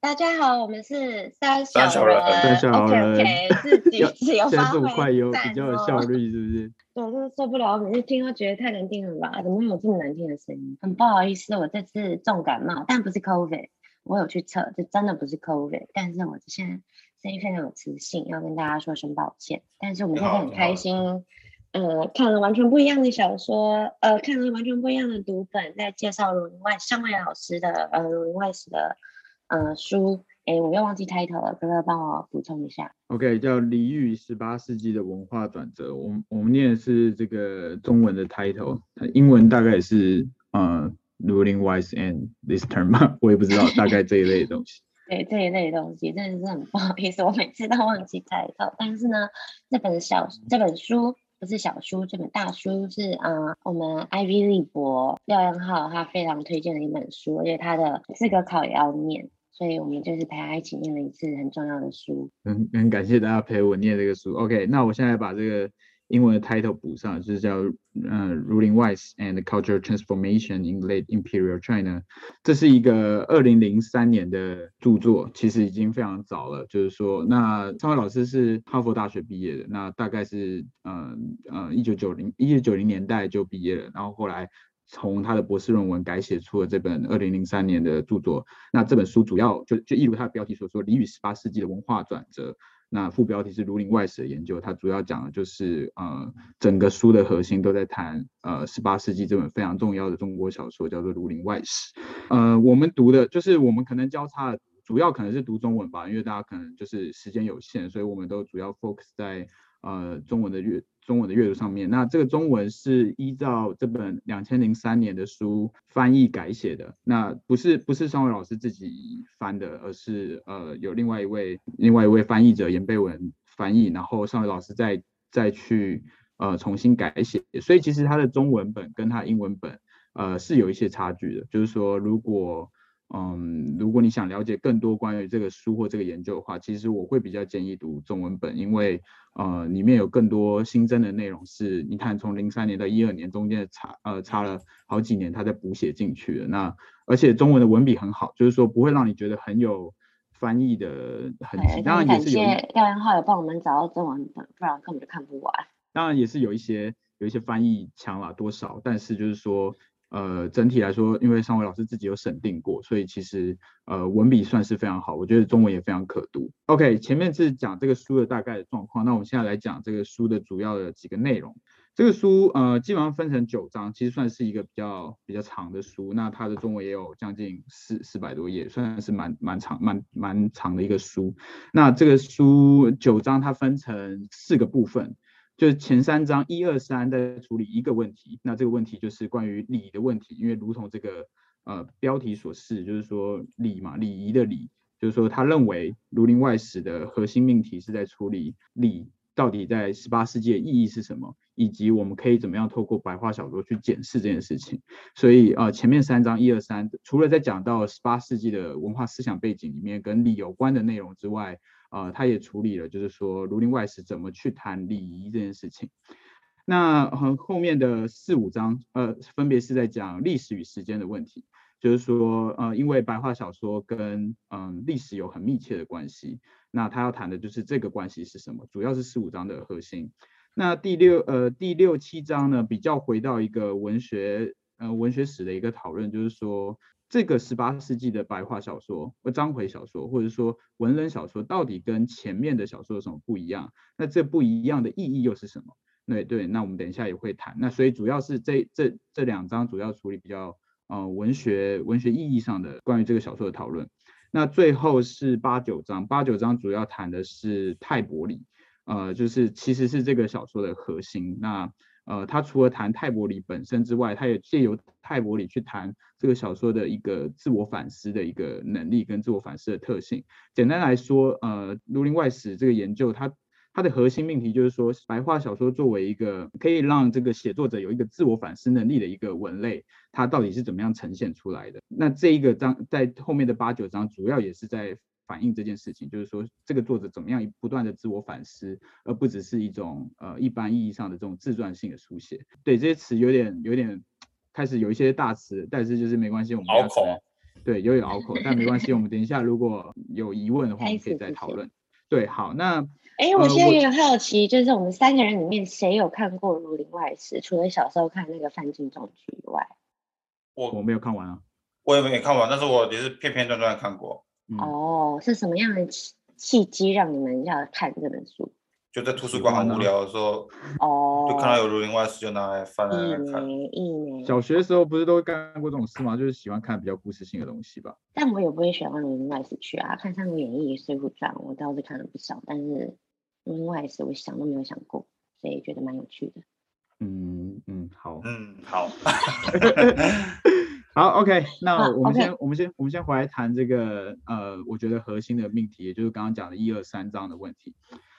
大家好，我们是三小人，三小人，OK OK，自己自由发挥，这么快有比较有效率，是不是？对，就是受不了，我每次听都觉得太难听了吧？怎么会有这么难听的声音？很不好意思，我这次重感冒，但不是 COVID，我有去测，这真的不是 COVID，但是我现在声音非常有磁性，要跟大家说声抱歉。但是我们现在很开心，呃，看了完全不一样的小说，呃，看了完全不一样的读本，在介绍儒林外尚伟老师的呃儒林外史的。呃，书，哎，我又忘记 title 了，哥哥帮我补充一下。OK，叫《李与十八世纪的文化转折》，我们我们念的是这个中文的 title，英文大概也是呃，Ruling Wise and this term 吧，我也不知道，大概这一类的东西。对，这一类的东西真的是很不好意思，我每次都忘记 title，但是呢，这本小这本书不是小书，这本大书是啊、呃，我们 Ivy 立博廖彦浩他非常推荐的一本书，而且他的资格考也要念。所以我们就是陪他一起念了一次很重要的书。很很感谢大家陪我念这个书。OK，那我现在把这个英文的 title 补上，就是叫呃 Ruling Wise and Cultural Transformation in Late Imperial China。这是一个二零零三年的著作，其实已经非常早了。就是说，那尚伟老师是哈佛大学毕业的，那大概是呃呃一九九零一九九零年代就毕业了，然后后来。从他的博士论文改写出了这本二零零三年的著作。那这本书主要就就一如他的标题所说，李与十八世纪的文化转折。那副标题是儒林外史的研究，它主要讲的就是呃整个书的核心都在谈呃十八世纪这本非常重要的中国小说，叫做《儒林外史》。呃，我们读的就是我们可能交叉，主要可能是读中文吧，因为大家可能就是时间有限，所以我们都主要 focus 在呃中文的阅。中文的阅读上面，那这个中文是依照这本两千零三年的书翻译改写的，那不是不是尚伟老师自己翻的，而是呃有另外一位另外一位翻译者严贝文翻译，然后尚伟老师再再去呃重新改写，所以其实他的中文本跟他英文本呃是有一些差距的，就是说如果嗯如果你想了解更多关于这个书或这个研究的话，其实我会比较建议读中文本，因为。呃，里面有更多新增的内容，是你看从零三年到一二年中间差呃差了好几年，他在补写进去的。那而且中文的文笔很好，就是说不会让你觉得很有翻译的痕迹。当然也是有。廖彦浩有帮我们找到中文本，不然根本就看不完。当然也是有一些有一些翻译强了多少，但是就是说。呃，整体来说，因为尚伟老师自己有审定过，所以其实呃文笔算是非常好，我觉得中文也非常可读。OK，前面是讲这个书的大概的状况，那我们现在来讲这个书的主要的几个内容。这个书呃基本上分成九章，其实算是一个比较比较长的书，那它的中文也有将近四四百多页，算是蛮蛮长蛮蛮长的一个书。那这个书九章它分成四个部分。就是前三章一二三在处理一个问题，那这个问题就是关于礼的问题，因为如同这个呃标题所示，就是说礼嘛，礼仪的礼，就是说他认为《儒林外史》的核心命题是在处理礼到底在十八世纪的意义是什么，以及我们可以怎么样透过白话小说去检视这件事情。所以呃前面三章一二三，除了在讲到十八世纪的文化思想背景里面跟礼有关的内容之外，呃，他也处理了，就是说《儒林外史》怎么去谈礼仪这件事情。那和后面的四五章，呃，分别是在讲历史与时间的问题，就是说，呃，因为白话小说跟嗯历史有很密切的关系，那他要谈的就是这个关系是什么，主要是四五章的核心。那第六呃第六七章呢，比较回到一个文学呃文学史的一个讨论，就是说。这个十八世纪的白话小说或章回小说，或者说文人小说，到底跟前面的小说有什么不一样？那这不一样的意义又是什么？对对，那我们等一下也会谈。那所以主要是这这这两章主要处理比较呃文学文学意义上的关于这个小说的讨论。那最后是八九章，八九章主要谈的是泰伯里，呃，就是其实是这个小说的核心。那呃，他除了谈泰伯里本身之外，他也借由泰伯里去谈这个小说的一个自我反思的一个能力跟自我反思的特性。简单来说，呃，《儒林外史》这个研究，它它的核心命题就是说，白话小说作为一个可以让这个写作者有一个自我反思能力的一个文类，它到底是怎么样呈现出来的？那这一个章在后面的八九章，主要也是在。反映这件事情，就是说这个作者怎么样不断的自我反思，而不只是一种呃一般意义上的这种自传性的书写。对，这些词有点有点开始有一些大词，但是就是没关系，我们要对，有点拗口，但没关系，我们等一下如果有疑问的话，我们可以再讨论。对，好，那哎，我现在有点好奇，呃、就是我们三个人里面谁有看过《儒林外史》？除了小时候看那个范进中举以外，我我没有看完啊，我也没看完，但是我也是片片段段看过。嗯、哦，是什么样的契机让你们要看这本书？就在图书馆很无聊的时候，哦，就看到有《儒林外史》，就拿来翻来看。小学的时候不是都干过这种事吗？就是喜欢看比较故事性的东西吧。但我也不会喜欢《儒林外史》去啊，看《三国演义》《水浒传》，我倒是看了不少。但是《儒林外史》，我想都没有想过，所以觉得蛮有趣的。嗯嗯，好，嗯好，好，OK，那我们先、啊 okay. 我们先我们先回来谈这个呃，我觉得核心的命题，也就是刚刚讲的一二三章的问题。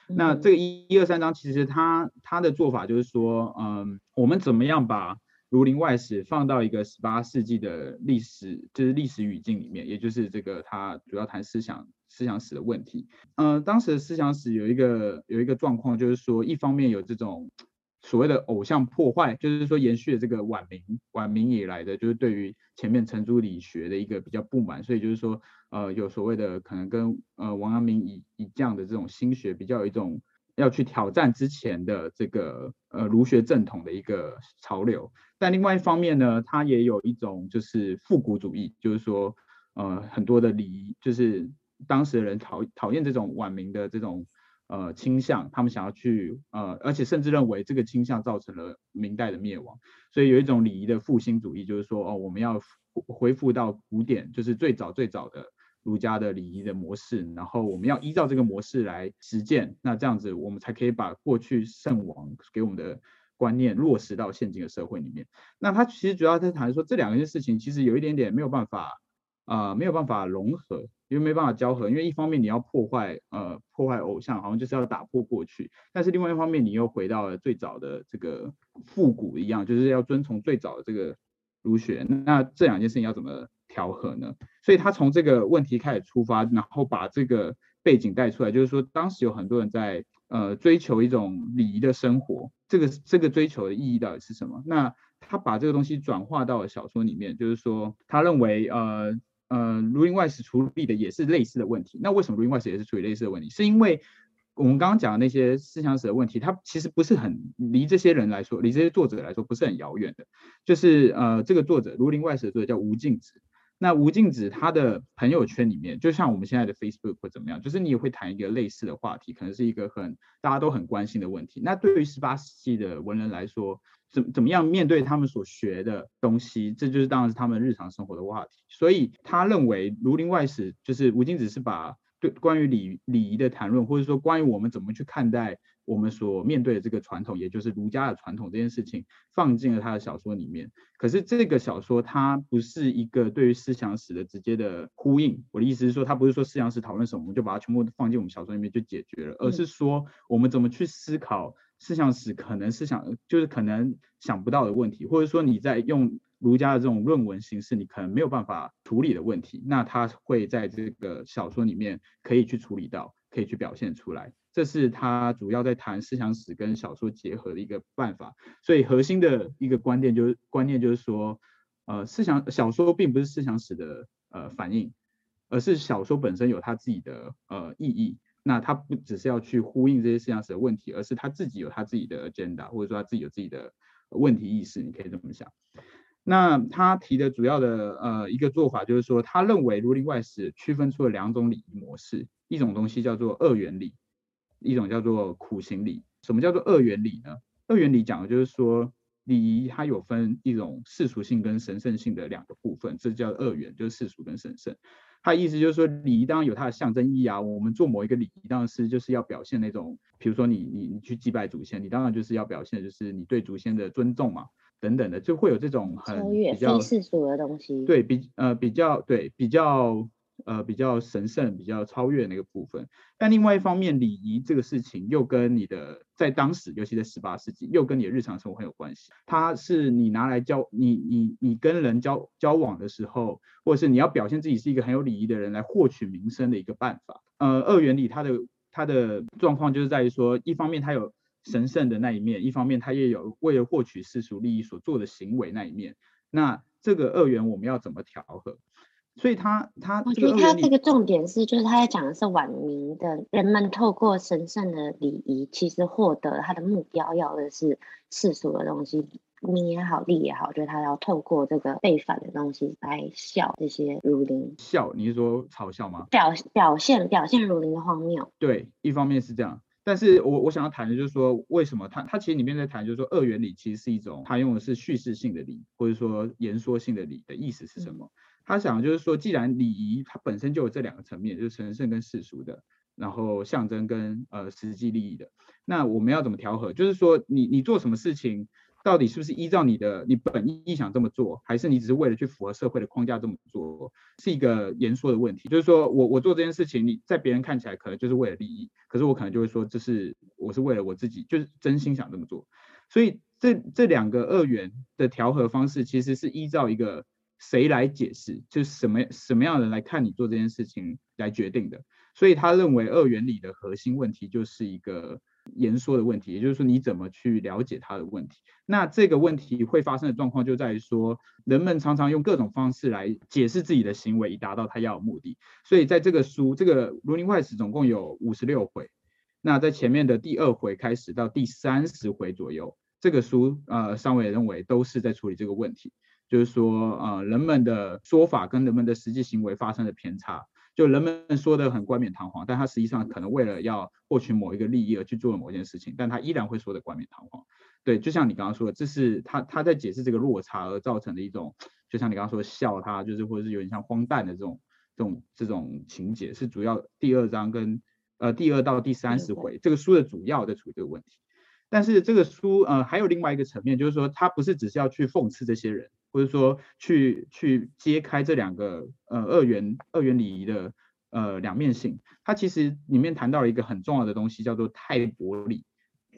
那这个一一二三章，其实他他的做法就是说，嗯，我们怎么样把《儒林外史》放到一个十八世纪的历史，就是历史语境里面，也就是这个他主要谈思想思想史的问题。嗯，当时的思想史有一个有一个状况，就是说，一方面有这种。所谓的偶像破坏，就是说延续了这个晚明晚明以来的，就是对于前面程朱理学的一个比较不满，所以就是说，呃，有所谓的可能跟呃王阳明以以这样的这种心学比较有一种要去挑战之前的这个呃儒学正统的一个潮流。但另外一方面呢，它也有一种就是复古主义，就是说呃很多的礼仪，就是当时的人讨讨厌这种晚明的这种。呃，倾向他们想要去呃，而且甚至认为这个倾向造成了明代的灭亡，所以有一种礼仪的复兴主义，就是说哦，我们要恢复到古典，就是最早最早的儒家的礼仪的模式，然后我们要依照这个模式来实践，那这样子我们才可以把过去圣王给我们的观念落实到现今的社会里面。那他其实主要在谈说这两件事情，其实有一点点没有办法啊、呃，没有办法融合。因为没办法交合，因为一方面你要破坏，呃，破坏偶像，好像就是要打破过去，但是另外一方面你又回到了最早的这个复古一样，就是要遵从最早的这个儒学，那这两件事情要怎么调和呢？所以他从这个问题开始出发，然后把这个背景带出来，就是说当时有很多人在呃追求一种礼仪的生活，这个这个追求的意义到底是什么？那他把这个东西转化到了小说里面，就是说他认为呃。呃，儒林外史处理的也是类似的问题。那为什么儒林外史也是处理类似的问题？是因为我们刚刚讲的那些思想史的问题，它其实不是很离这些人来说，离这些作者来说不是很遥远的。就是呃，这个作者儒林外史的作者叫吴敬梓。那吴敬梓他的朋友圈里面，就像我们现在的 Facebook 或怎么样，就是你也会谈一个类似的话题，可能是一个很大家都很关心的问题。那对于十八世纪的文人来说，怎怎么样面对他们所学的东西，这就是当然是他们日常生活的话题。所以他认为《儒林外史》就是吴敬梓是把对关于礼礼仪的谈论，或者说关于我们怎么去看待我们所面对的这个传统，也就是儒家的传统这件事情，放进了他的小说里面。可是这个小说它不是一个对于思想史的直接的呼应。我的意思是说，它不是说思想史讨论什么，我们就把它全部放进我们小说里面就解决了，而是说我们怎么去思考。思想史可能是想，就是可能想不到的问题，或者说你在用儒家的这种论文形式，你可能没有办法处理的问题，那他会在这个小说里面可以去处理到，可以去表现出来。这是他主要在谈思想史跟小说结合的一个办法。所以核心的一个观点就是观念就是说，呃，思想小说并不是思想史的呃反应，而是小说本身有它自己的呃意义。那他不只是要去呼应这些思想史的问题，而是他自己有他自己的 agenda，或者说他自己有自己的问题意识，你可以这么想。那他提的主要的呃一个做法就是说，他认为《儒林外史》区分出了两种礼仪模式，一种东西叫做二元礼，一种叫做苦行礼。什么叫做二元礼呢？二元礼讲的就是说，礼仪它有分一种世俗性跟神圣性的两个部分，这叫二元，就是世俗跟神圣。他意思就是说，礼仪当然有它的象征意义啊。我们做某一个礼仪，当然是就是要表现那种，比如说你你你去祭拜祖先，你当然就是要表现就是你对祖先的尊重嘛，等等的，就会有这种很比较世俗的东西。对比呃比较对比较。呃，比较神圣、比较超越那个部分，但另外一方面，礼仪这个事情又跟你的在当时，尤其在十八世纪，又跟你的日常生活很有关系。它是你拿来交你你你跟人交交往的时候，或者是你要表现自己是一个很有礼仪的人来获取名声的一个办法。呃，二元礼它的它的状况就是在于说，一方面它有神圣的那一面，一方面它也有为了获取世俗利益所做的行为那一面。那这个二元我们要怎么调和？所以他他我觉得他这个重点是，就是他在讲的是晚明的人们透过神圣的礼仪，其实获得他的目标要的是世俗的东西。名也好，利也好，就是他要透过这个背反的东西来笑这些儒林。笑，你是说嘲笑吗？表表现表现儒林的荒谬。对，一方面是这样，但是我我想要谈的就是说，为什么他他其实里面在谈，就是说二元理其实是一种，他用的是叙事性的理，或者说言说性的理的意思是什么？嗯、他想就是说，既然礼仪它本身就有这两个层面，就是神圣跟世俗的，然后象征跟呃实际利益的，那我们要怎么调和？就是说你，你你做什么事情？到底是不是依照你的你本意想这么做，还是你只是为了去符合社会的框架这么做，是一个言说的问题。就是说我我做这件事情，你在别人看起来可能就是为了利益，可是我可能就会说这是我是为了我自己，就是真心想这么做。所以这这两个二元的调和方式，其实是依照一个谁来解释，就是什么什么样的人来看你做这件事情来决定的。所以他认为二元里的核心问题就是一个。言说的问题，也就是说你怎么去了解他的问题。那这个问题会发生的状况就在于说，人们常常用各种方式来解释自己的行为，以达到他要的目的。所以在这个书，这个《儒林外史》总共有五十六回。那在前面的第二回开始到第三十回左右，这个书呃，上位认为都是在处理这个问题，就是说呃，人们的说法跟人们的实际行为发生了偏差。就人们说的很冠冕堂皇，但他实际上可能为了要获取某一个利益而去做了某件事情，但他依然会说的冠冕堂皇。对，就像你刚刚说的，这是他他在解释这个落差而造成的一种，就像你刚刚说的笑他，就是或者是有点像荒诞的这种这种这种情节，是主要第二章跟呃第二到第三十回这个书的主要在处理这个问题。但是这个书呃还有另外一个层面，就是说他不是只是要去讽刺这些人。或者说去去揭开这两个呃二元二元礼仪的呃两面性，它其实里面谈到了一个很重要的东西，叫做泰伯礼。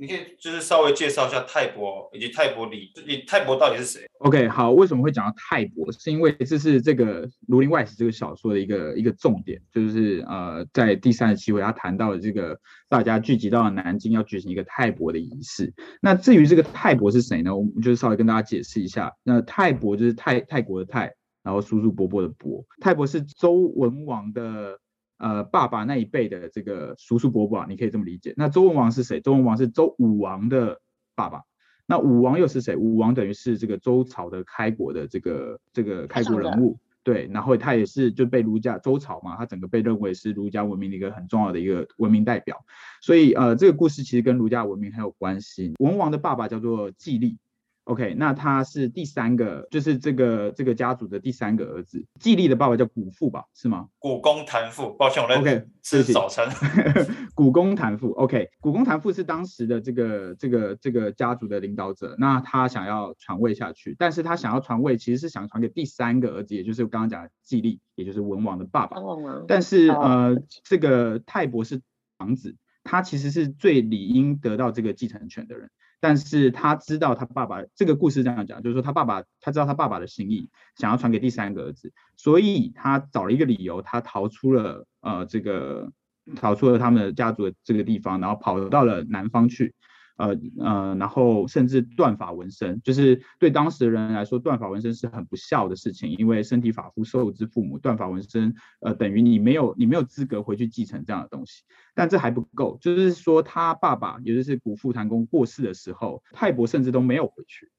你可以就是稍微介绍一下泰伯以及泰伯里，你泰伯到底是谁？OK，好，为什么会讲到泰伯？是因为这是这个《儒林外史》这个小说的一个一个重点，就是呃在第三十七回他谈到了这个大家聚集到了南京要举行一个泰伯的仪式。那至于这个泰伯是谁呢？我们就是稍微跟大家解释一下。那泰伯就是泰泰国的泰，然后叔叔伯伯的伯。泰伯是周文王的。呃，爸爸那一辈的这个叔叔伯伯啊，你可以这么理解。那周文王是谁？周文王是周武王的爸爸。那武王又是谁？武王等于是这个周朝的开国的这个这个开国人物。对，然后他也是就被儒家周朝嘛，他整个被认为是儒家文明的一个很重要的一个文明代表。所以呃，这个故事其实跟儒家文明很有关系。文王的爸爸叫做季历。OK，那他是第三个，就是这个这个家族的第三个儿子。季历的爸爸叫古父吧，是吗？古公谭父，抱歉，我在 OK 吃早餐。古公谭父，OK，古公谭父是当时的这个这个这个家族的领导者。那他想要传位下去，但是他想要传位，其实是想传给第三个儿子，也就是我刚刚讲的季历，也就是文王的爸爸。哦、但是呃，这个泰伯是长子，他其实是最理应得到这个继承权的人。但是他知道他爸爸这个故事这样讲，就是说他爸爸他知道他爸爸的心意，想要传给第三个儿子，所以他找了一个理由，他逃出了呃这个逃出了他们的家族的这个地方，然后跑到了南方去。呃呃，然后甚至断法纹身，就是对当时的人来说，断法纹身是很不孝的事情，因为身体发肤受之父母，断法纹身，呃，等于你没有你没有资格回去继承这样的东西。但这还不够，就是说他爸爸，也就是古父谭公过世的时候，泰伯甚至都没有回去。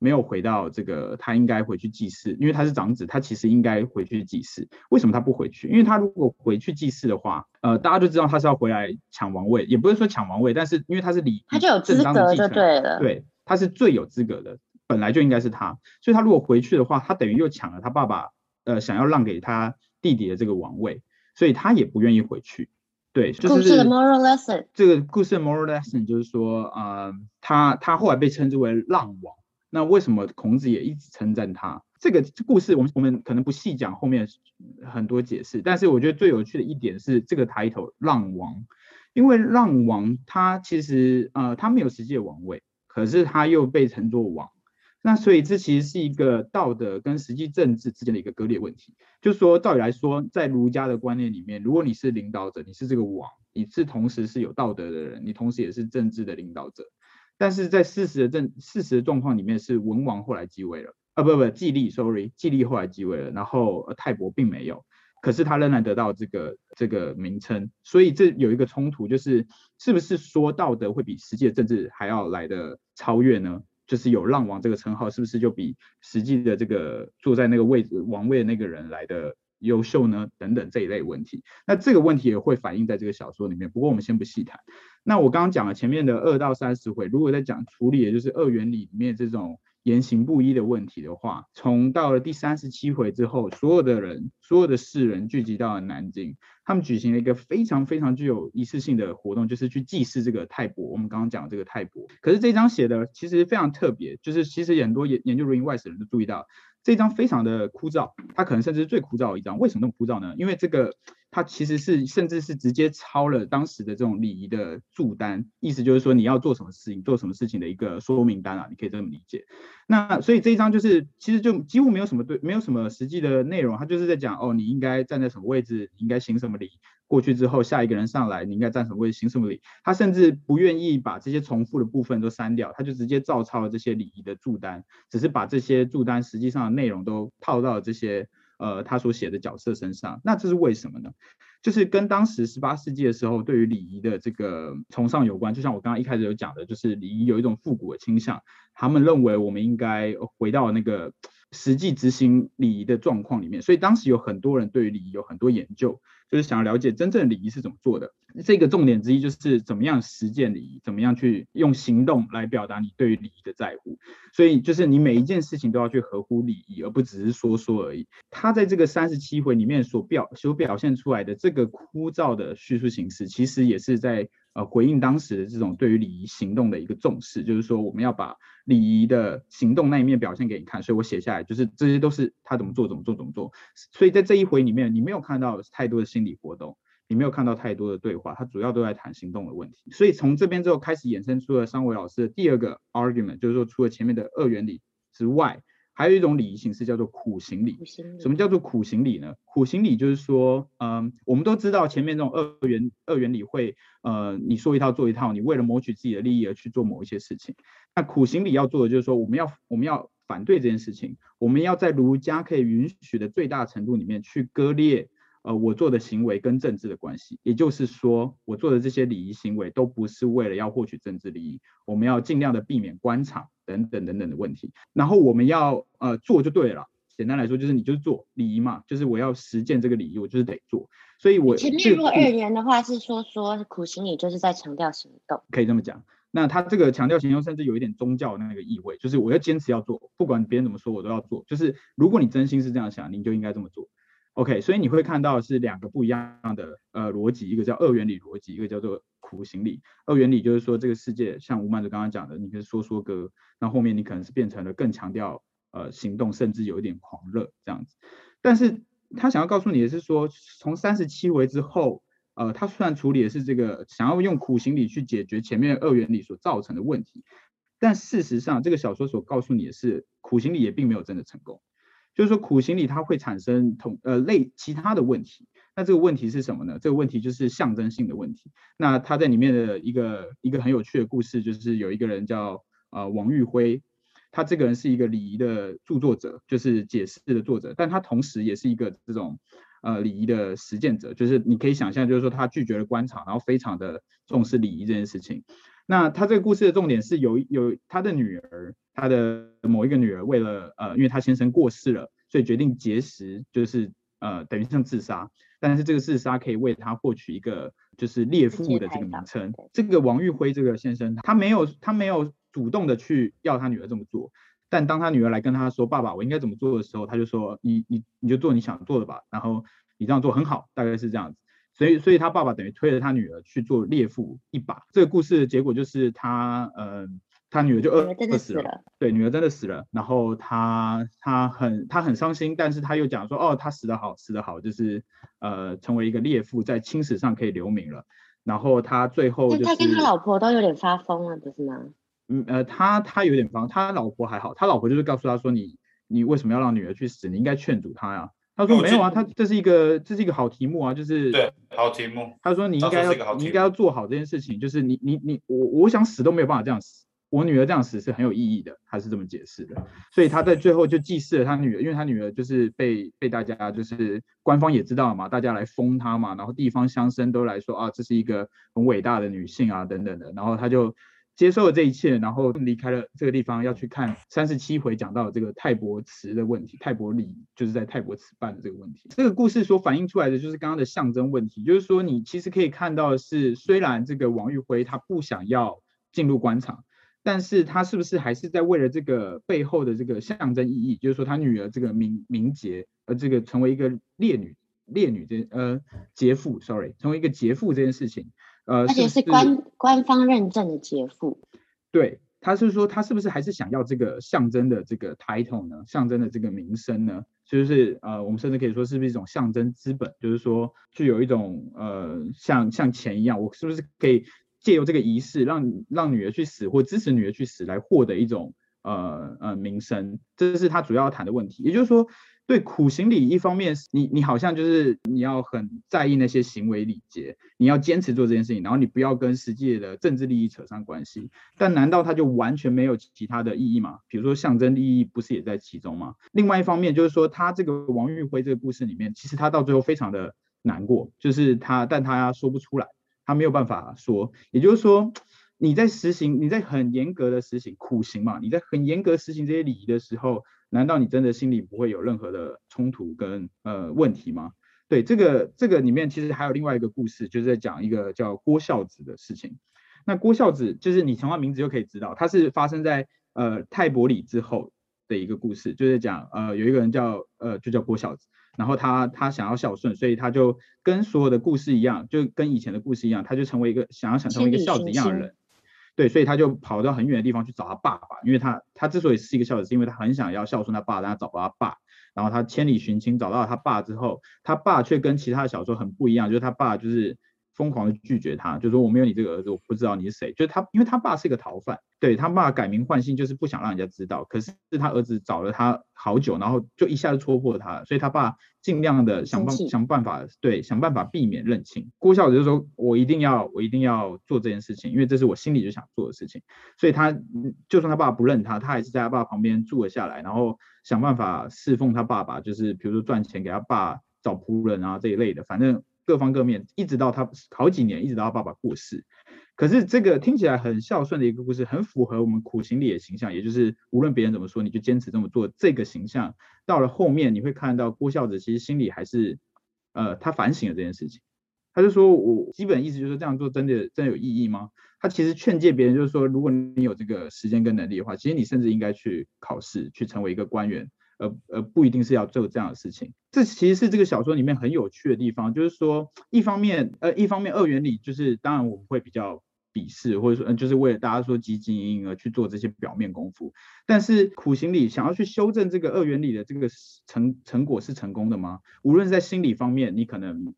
没有回到这个，他应该回去祭祀，因为他是长子，他其实应该回去祭祀。为什么他不回去？因为他如果回去祭祀的话，呃，大家就知道他是要回来抢王位，也不是说抢王位，但是因为他是礼，他就有资格就对了，对，他是最有资格的，本来就应该是他，所以他如果回去的话，他等于又抢了他爸爸，呃，想要让给他弟弟的这个王位，所以他也不愿意回去。对，就是故事的 moral lesson，这个故事的 moral lesson 就是说，呃，他他后来被称之为浪王。那为什么孔子也一直称赞他？这个故事我们我们可能不细讲后面很多解释，但是我觉得最有趣的一点是这个抬头浪王，因为浪王他其实呃他没有实际的王位，可是他又被称作王，那所以这其实是一个道德跟实际政治之间的一个割裂问题。就是说，照理来说，在儒家的观念里面，如果你是领导者，你是这个王，你是同时是有道德的人，你同时也是政治的领导者。但是在事实的政事实的状况里面，是文王后来继位了，啊不不，季历，sorry，季历后来继位了，然后泰伯并没有，可是他仍然得到这个这个名称，所以这有一个冲突，就是是不是说道德会比实际的政治还要来的超越呢？就是有浪王这个称号，是不是就比实际的这个坐在那个位置王位的那个人来的优秀呢？等等这一类问题，那这个问题也会反映在这个小说里面。不过我们先不细谈。那我刚刚讲了前面的二到三十回，如果在讲处理，也就是二元里面这种言行不一的问题的话，从到了第三十七回之后，所有的人，所有的世人聚集到了南京。他们举行了一个非常非常具有仪式性的活动，就是去祭祀这个泰伯。我们刚刚讲的这个泰伯，可是这张写的其实非常特别，就是其实很多研研究 Reading Wise 的人都注意到，这张非常的枯燥，它可能甚至是最枯燥的一张。为什么那么枯燥呢？因为这个。它其实是甚至是直接抄了当时的这种礼仪的注单，意思就是说你要做什么事情，做什么事情的一个说明单啊，你可以这么理解。那所以这一章就是其实就几乎没有什么对，没有什么实际的内容，它就是在讲哦，你应该站在什么位置，你应该行什么礼，过去之后下一个人上来，你应该站什么位置，行什么礼。他甚至不愿意把这些重复的部分都删掉，他就直接照抄了这些礼仪的注单，只是把这些注单实际上的内容都套到这些。呃，他所写的角色身上，那这是为什么呢？就是跟当时十八世纪的时候对于礼仪的这个崇尚有关。就像我刚刚一开始有讲的，就是礼仪有一种复古的倾向，他们认为我们应该回到那个实际执行礼仪的状况里面。所以当时有很多人对于礼仪有很多研究。就是想要了解真正的礼仪是怎么做的，这个重点之一就是怎么样实践礼仪，怎么样去用行动来表达你对于礼仪的在乎。所以就是你每一件事情都要去合乎礼仪，而不只是说说而已。他在这个三十七回里面所表所表现出来的这个枯燥的叙述形式，其实也是在。呃，回应当时的这种对于礼仪行动的一个重视，就是说我们要把礼仪的行动那一面表现给你看，所以我写下来，就是这些都是他怎么做，怎么做，怎么做。所以在这一回里面，你没有看到太多的心理活动，你没有看到太多的对话，他主要都在谈行动的问题。所以从这边之后开始衍生出了三维老师的第二个 argument，就是说除了前面的二元理之外。还有一种礼仪形式叫做苦行礼。什么叫做苦行礼呢？苦行礼就是说，嗯，我们都知道前面这种二元二元礼会，呃，你说一套做一套，你为了谋取自己的利益而去做某一些事情。那苦行礼要做的就是说，我们要我们要反对这件事情，我们要在儒家可以允许的最大程度里面去割裂。呃，我做的行为跟政治的关系，也就是说，我做的这些礼仪行为都不是为了要获取政治利益，我们要尽量的避免官场等等等等的问题。然后我们要呃做就对了，简单来说就是你就是做礼仪嘛，就是我要实践这个礼仪，我就是得做。所以我前面如果二元的话是说说苦行礼就是在强调行动，可以这么讲。那他这个强调行动，甚至有一点宗教的那个意味，就是我要坚持要做，不管别人怎么说，我都要做。就是如果你真心是这样想，你就应该这么做。OK，所以你会看到是两个不一样的呃逻辑，一个叫二元理逻辑，一个叫做苦行理。二元理就是说这个世界像吴曼子刚刚讲的，你可以说说歌，那后面你可能是变成了更强调呃行动，甚至有一点狂热这样子。但是他想要告诉你的是说，从三十七回之后，呃，他虽然处理的是这个想要用苦行理去解决前面二元理所造成的问题，但事实上这个小说所告诉你的是，苦行理也并没有真的成功。就是说苦行里它会产生同呃类其他的问题，那这个问题是什么呢？这个问题就是象征性的问题。那他在里面的一个一个很有趣的故事，就是有一个人叫呃王玉辉，他这个人是一个礼仪的著作者，就是解释的作者，但他同时也是一个这种呃礼仪的实践者，就是你可以想象，就是说他拒绝了官场，然后非常的重视礼仪这件事情。那他这个故事的重点是有有他的女儿，他的某一个女儿为了呃，因为他先生过世了，所以决定节食，就是呃等于像自杀，但是这个自杀可以为他获取一个就是烈妇的这个名称。这个王玉辉这个先生，他没有他没有主动的去要他女儿这么做，但当他女儿来跟他说爸爸我应该怎么做的时候，他就说你你你就做你想做的吧，然后你这样做很好，大概是这样子。所以，所以他爸爸等于推着他女儿去做猎妇一把。这个故事的结果就是他，呃，他女儿就饿饿死了。对，女儿真的死了。然后他他很他很伤心，但是他又讲说，哦，他死得好，死得好，就是呃，成为一个猎妇，在青史上可以留名了。然后他最后就是他跟他老婆都有点发疯了，不是吗？嗯呃，他他有点疯，他老婆还好，他老婆就是告诉他说，你你为什么要让女儿去死？你应该劝阻他呀。他说没有啊，他这是一个这是一个好题目啊，就是对好题目。他说你应该要你应该要做好这件事情，就是你你你我我想死都没有办法这样死，我女儿这样死是很有意义的，他是这么解释的。所以他在最后就祭祀了他女儿，因为他女儿就是被被大家就是官方也知道了嘛，大家来封他嘛，然后地方乡绅都来说啊，这是一个很伟大的女性啊等等的，然后他就接受了这一切，然后离开了这个地方，要去看三十七回讲到这个泰伯祠的问题，泰伯里就是在泰伯祠办的这个问题。这个故事所反映出来的就是刚刚的象征问题，就是说你其实可以看到是，虽然这个王玉辉他不想要进入官场。但是他是不是还是在为了这个背后的这个象征意义，就是说他女儿这个名名节，呃，这个成为一个烈女，烈女这呃劫妇，sorry，成为一个劫妇这件事情，呃，而且是官官方认证的节妇。对，他是说他是不是还是想要这个象征的这个 title 呢？象征的这个名声呢？就是呃，我们甚至可以说是不是一种象征资本？就是说具有一种呃像像钱一样，我是不是可以？借由这个仪式让，让让女儿去死，或支持女儿去死，来获得一种呃呃名声，这是他主要要谈的问题。也就是说，对苦行礼，一方面你你好像就是你要很在意那些行为礼节，你要坚持做这件事情，然后你不要跟实际的政治利益扯上关系。但难道他就完全没有其他的意义吗？比如说象征利益不是也在其中吗？另外一方面就是说，他这个王玉辉这个故事里面，其实他到最后非常的难过，就是他但他说不出来。他没有办法说，也就是说，你在实行，你在很严格的实行苦行嘛，你在很严格实行这些礼仪的时候，难道你真的心里不会有任何的冲突跟呃问题吗？对，这个这个里面其实还有另外一个故事，就是在讲一个叫郭孝子的事情。那郭孝子就是你从他名字就可以知道，他是发生在呃泰伯里之后的一个故事，就是讲呃有一个人叫呃就叫郭孝子。然后他他想要孝顺，所以他就跟所有的故事一样，就跟以前的故事一样，他就成为一个想要想成为一个孝子一样的人，对，所以他就跑到很远的地方去找他爸爸，因为他他之所以是一个孝子，是因为他很想要孝顺他爸，但他找不到他爸，然后他千里寻亲找到他爸之后，他爸却跟其他的小说很不一样，就是他爸就是。疯狂的拒绝他，就说我没有你这个儿子，我不知道你是谁。就是他，因为他爸是一个逃犯，对他爸改名换姓就是不想让人家知道。可是他儿子找了他好久，然后就一下子戳破他，所以他爸尽量的想办想办法，对，想办法避免认亲。郭孝子就说：“我一定要，我一定要做这件事情，因为这是我心里就想做的事情。”所以他就算他爸不认他，他还是在他爸旁边住了下来，然后想办法侍奉他爸爸，就是比如说赚钱给他爸找仆人啊这一类的，反正。各方各面，一直到他好几年，一直到他爸爸过世。可是这个听起来很孝顺的一个故事，很符合我们苦行里的形象，也就是无论别人怎么说，你就坚持这么做。这个形象到了后面，你会看到郭孝子其实心里还是，呃，他反省了这件事情。他就说我基本意思就是这样做真的真的有意义吗？他其实劝诫别人就是说，如果你有这个时间跟能力的话，其实你甚至应该去考试，去成为一个官员。呃呃，不一定是要做这样的事情。这其实是这个小说里面很有趣的地方，就是说，一方面，呃，一方面二元里就是，当然我们会比较鄙视，或者说，嗯就是为了大家说积极营营而去做这些表面功夫。但是苦行里想要去修正这个二元里的这个成成果是成功的吗？无论是在心理方面，你可能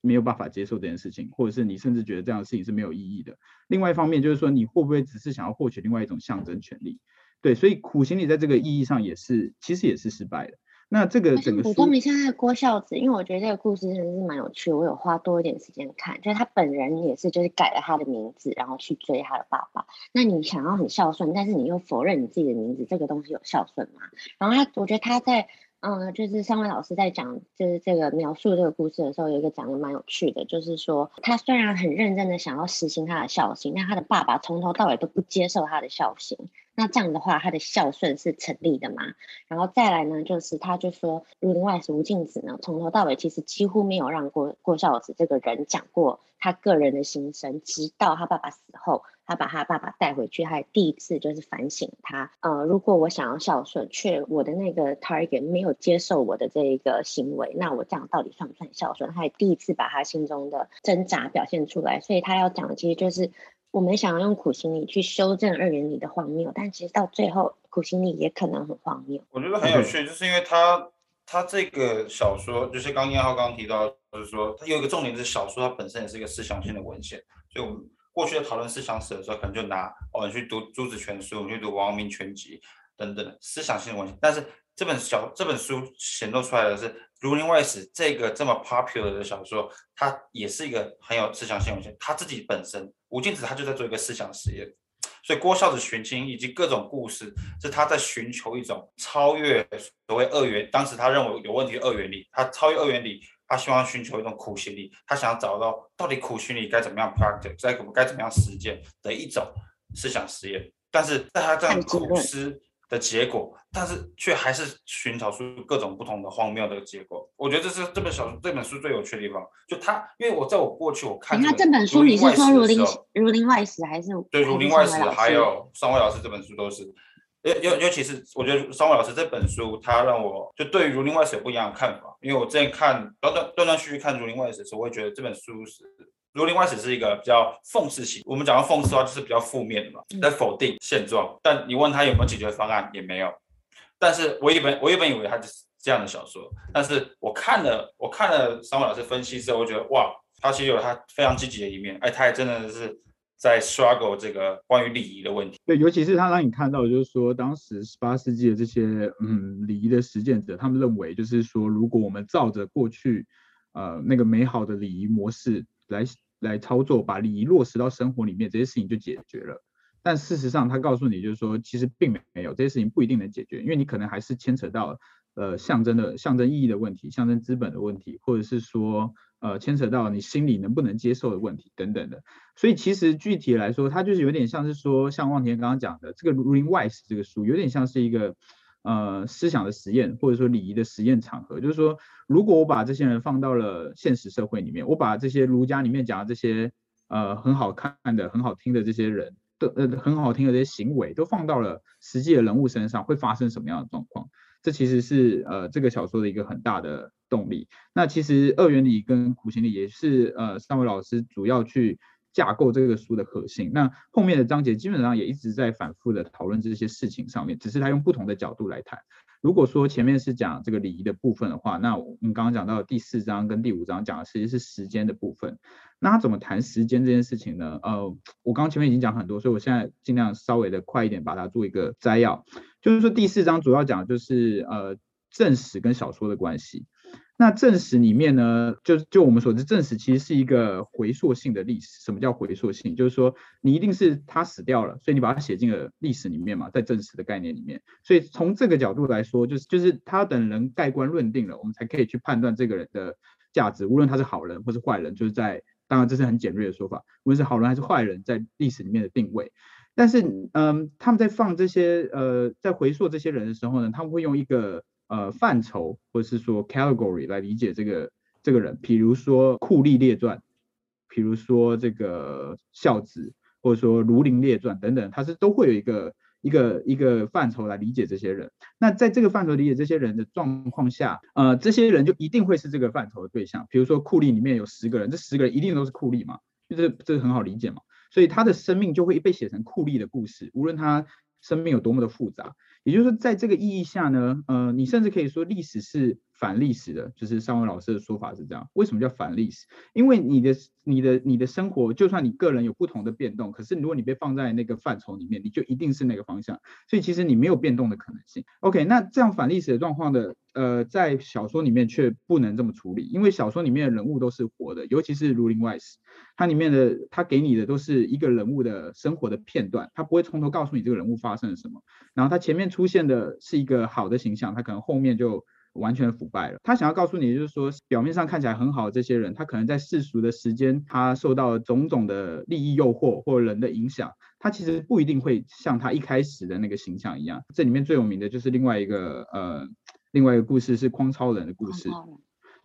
没有办法接受这件事情，或者是你甚至觉得这样的事情是没有意义的。另外一方面就是说，你会不会只是想要获取另外一种象征权利？对，所以苦行里在这个意义上也是，其实也是失败的。那这个整个，补充一下，那个郭孝子，因为我觉得这个故事真的是蛮有趣，我有花多一点时间看，就是他本人也是，就是改了他的名字，然后去追他的爸爸。那你想要很孝顺，但是你又否认你自己的名字，这个东西有孝顺吗？然后他，我觉得他在。嗯，就是三位老师在讲，就是这个描述这个故事的时候，有一个讲的蛮有趣的，就是说他虽然很认真的想要实行他的孝心，但他的爸爸从头到尾都不接受他的孝心。那这样的话，他的孝顺是成立的吗？然后再来呢，就是他就说，《儒林外史》吴敬梓呢，从头到尾其实几乎没有让郭郭孝子这个人讲过他个人的心声，直到他爸爸死后。他把他爸爸带回去，他第一次就是反省他，呃，如果我想要孝顺，却我的那个 target 没有接受我的这一个行为，那我这样到底算不算孝顺？他也第一次把他心中的挣扎表现出来，所以他要讲的其实就是我们想要用苦行理去修正二元里的荒谬，但其实到最后苦行理也可能很荒谬。我觉得很有趣，就是因为他他这个小说，就是刚彦浩刚刚提到，就是说他有一个重点是小说它本身也是一个思想性的文献，所以我们。过去的讨论思想史的时候，可能就拿哦，你去读《朱子全书》，你去读《王阳明全集》等等思想性的文献。但是这本小这本书显露出来的是《儒林外史》这个这么 popular 的小说，它也是一个很有思想性文献。他自己本身吴敬梓他就在做一个思想实验，所以郭孝子寻亲以及各种故事，是他在寻求一种超越所谓二元，当时他认为有问题的二元理，他超越二元理，他希望寻求一种苦行理，他想要找到到底苦行理该怎么样 practice，该该怎么样实践的一种思想实验。但是在他这样苦思的结果，但是却还是寻找出各种不同的荒谬的结果。我觉得这是这本小说这本书最有趣的地方。就他，因为我在我过去我看，那这本书你是说《儒林儒林外史》还是对《儒林外史》还有三位老师这本书都是，尤尤尤其是我觉得尚伟老师这本书，他让我就对于《儒林外史》有不一样的看法。因为我之前看断断断断续续看《儒林外史》的时候，我会觉得这本书是。儒林外史是一个比较讽刺型，我们讲到讽刺的话，就是比较负面的嘛，在否定现状。但你问他有没有解决方案，也没有。但是我原本我原本以为他就是这样的小说，但是我看了我看了三位老师分析之后，我觉得哇，他其实有他非常积极的一面，哎，他也真的是在 struggle 这个关于礼仪的问题。对，尤其是他让你看到，就是说当时十八世纪的这些嗯礼仪的实践者，他们认为就是说，如果我们照着过去呃那个美好的礼仪模式来。来操作，把礼仪落实到生活里面，这些事情就解决了。但事实上，他告诉你，就是说，其实并没有这些事情不一定能解决，因为你可能还是牵扯到呃象征的象征意义的问题，象征资本的问题，或者是说呃牵扯到你心里能不能接受的问题等等的。所以其实具体来说，它就是有点像是说，像望田刚刚讲的这个《Ring Wise》这个书，有点像是一个。呃，思想的实验，或者说礼仪的实验场合，就是说，如果我把这些人放到了现实社会里面，我把这些儒家里面讲的这些呃很好看的、很好听的这些人，都呃很好听的这些行为，都放到了实际的人物身上，会发生什么样的状况？这其实是呃这个小说的一个很大的动力。那其实二元理跟苦行理也是呃三位老师主要去。架构这个书的核心，那后面的章节基本上也一直在反复的讨论这些事情上面，只是他用不同的角度来谈。如果说前面是讲这个礼仪的部分的话，那我们刚刚讲到第四章跟第五章讲的其实是时间的部分。那他怎么谈时间这件事情呢？呃，我刚刚前面已经讲很多，所以我现在尽量稍微的快一点把它做一个摘要。就是说第四章主要讲的就是呃正史跟小说的关系。那正史里面呢，就就我们所知，正史其实是一个回溯性的历史。什么叫回溯性？就是说你一定是他死掉了，所以你把它写进了历史里面嘛，在正史的概念里面。所以从这个角度来说，就是就是他等人盖棺论定了，我们才可以去判断这个人的价值，无论他是好人或是坏人，就是在当然这是很简略的说法，无论是好人还是坏人，在历史里面的定位。但是嗯，他们在放这些呃，在回溯这些人的时候呢，他们会用一个。呃，范畴或者是说 category 来理解这个这个人，比如说酷吏列传，比如说这个孝子，或者说儒林列传等等，它是都会有一个一个一个范畴来理解这些人。那在这个范畴理解这些人的状况下，呃，这些人就一定会是这个范畴的对象。比如说酷吏里面有十个人，这十个人一定都是酷吏嘛，就这这很好理解嘛。所以他的生命就会被写成酷吏的故事，无论他生命有多么的复杂。也就是说，在这个意义下呢，呃，你甚至可以说历史是反历史的，就是尚伟老师的说法是这样。为什么叫反历史？因为你的、你的、你的生活，就算你个人有不同的变动，可是如果你被放在那个范畴里面，你就一定是那个方向。所以其实你没有变动的可能性。OK，那这样反历史的状况的，呃，在小说里面却不能这么处理，因为小说里面的人物都是活的，尤其是《儒林外史》，它里面的它给你的都是一个人物的生活的片段，它不会从头告诉你这个人物发生了什么，然后它前面出现的是一个好的形象，它可能后面就。完全腐败了。他想要告诉你，就是说，表面上看起来很好这些人，他可能在世俗的时间，他受到种种的利益诱惑或人的影响，他其实不一定会像他一开始的那个形象一样。这里面最有名的就是另外一个呃，另外一个故事是匡超人的故事。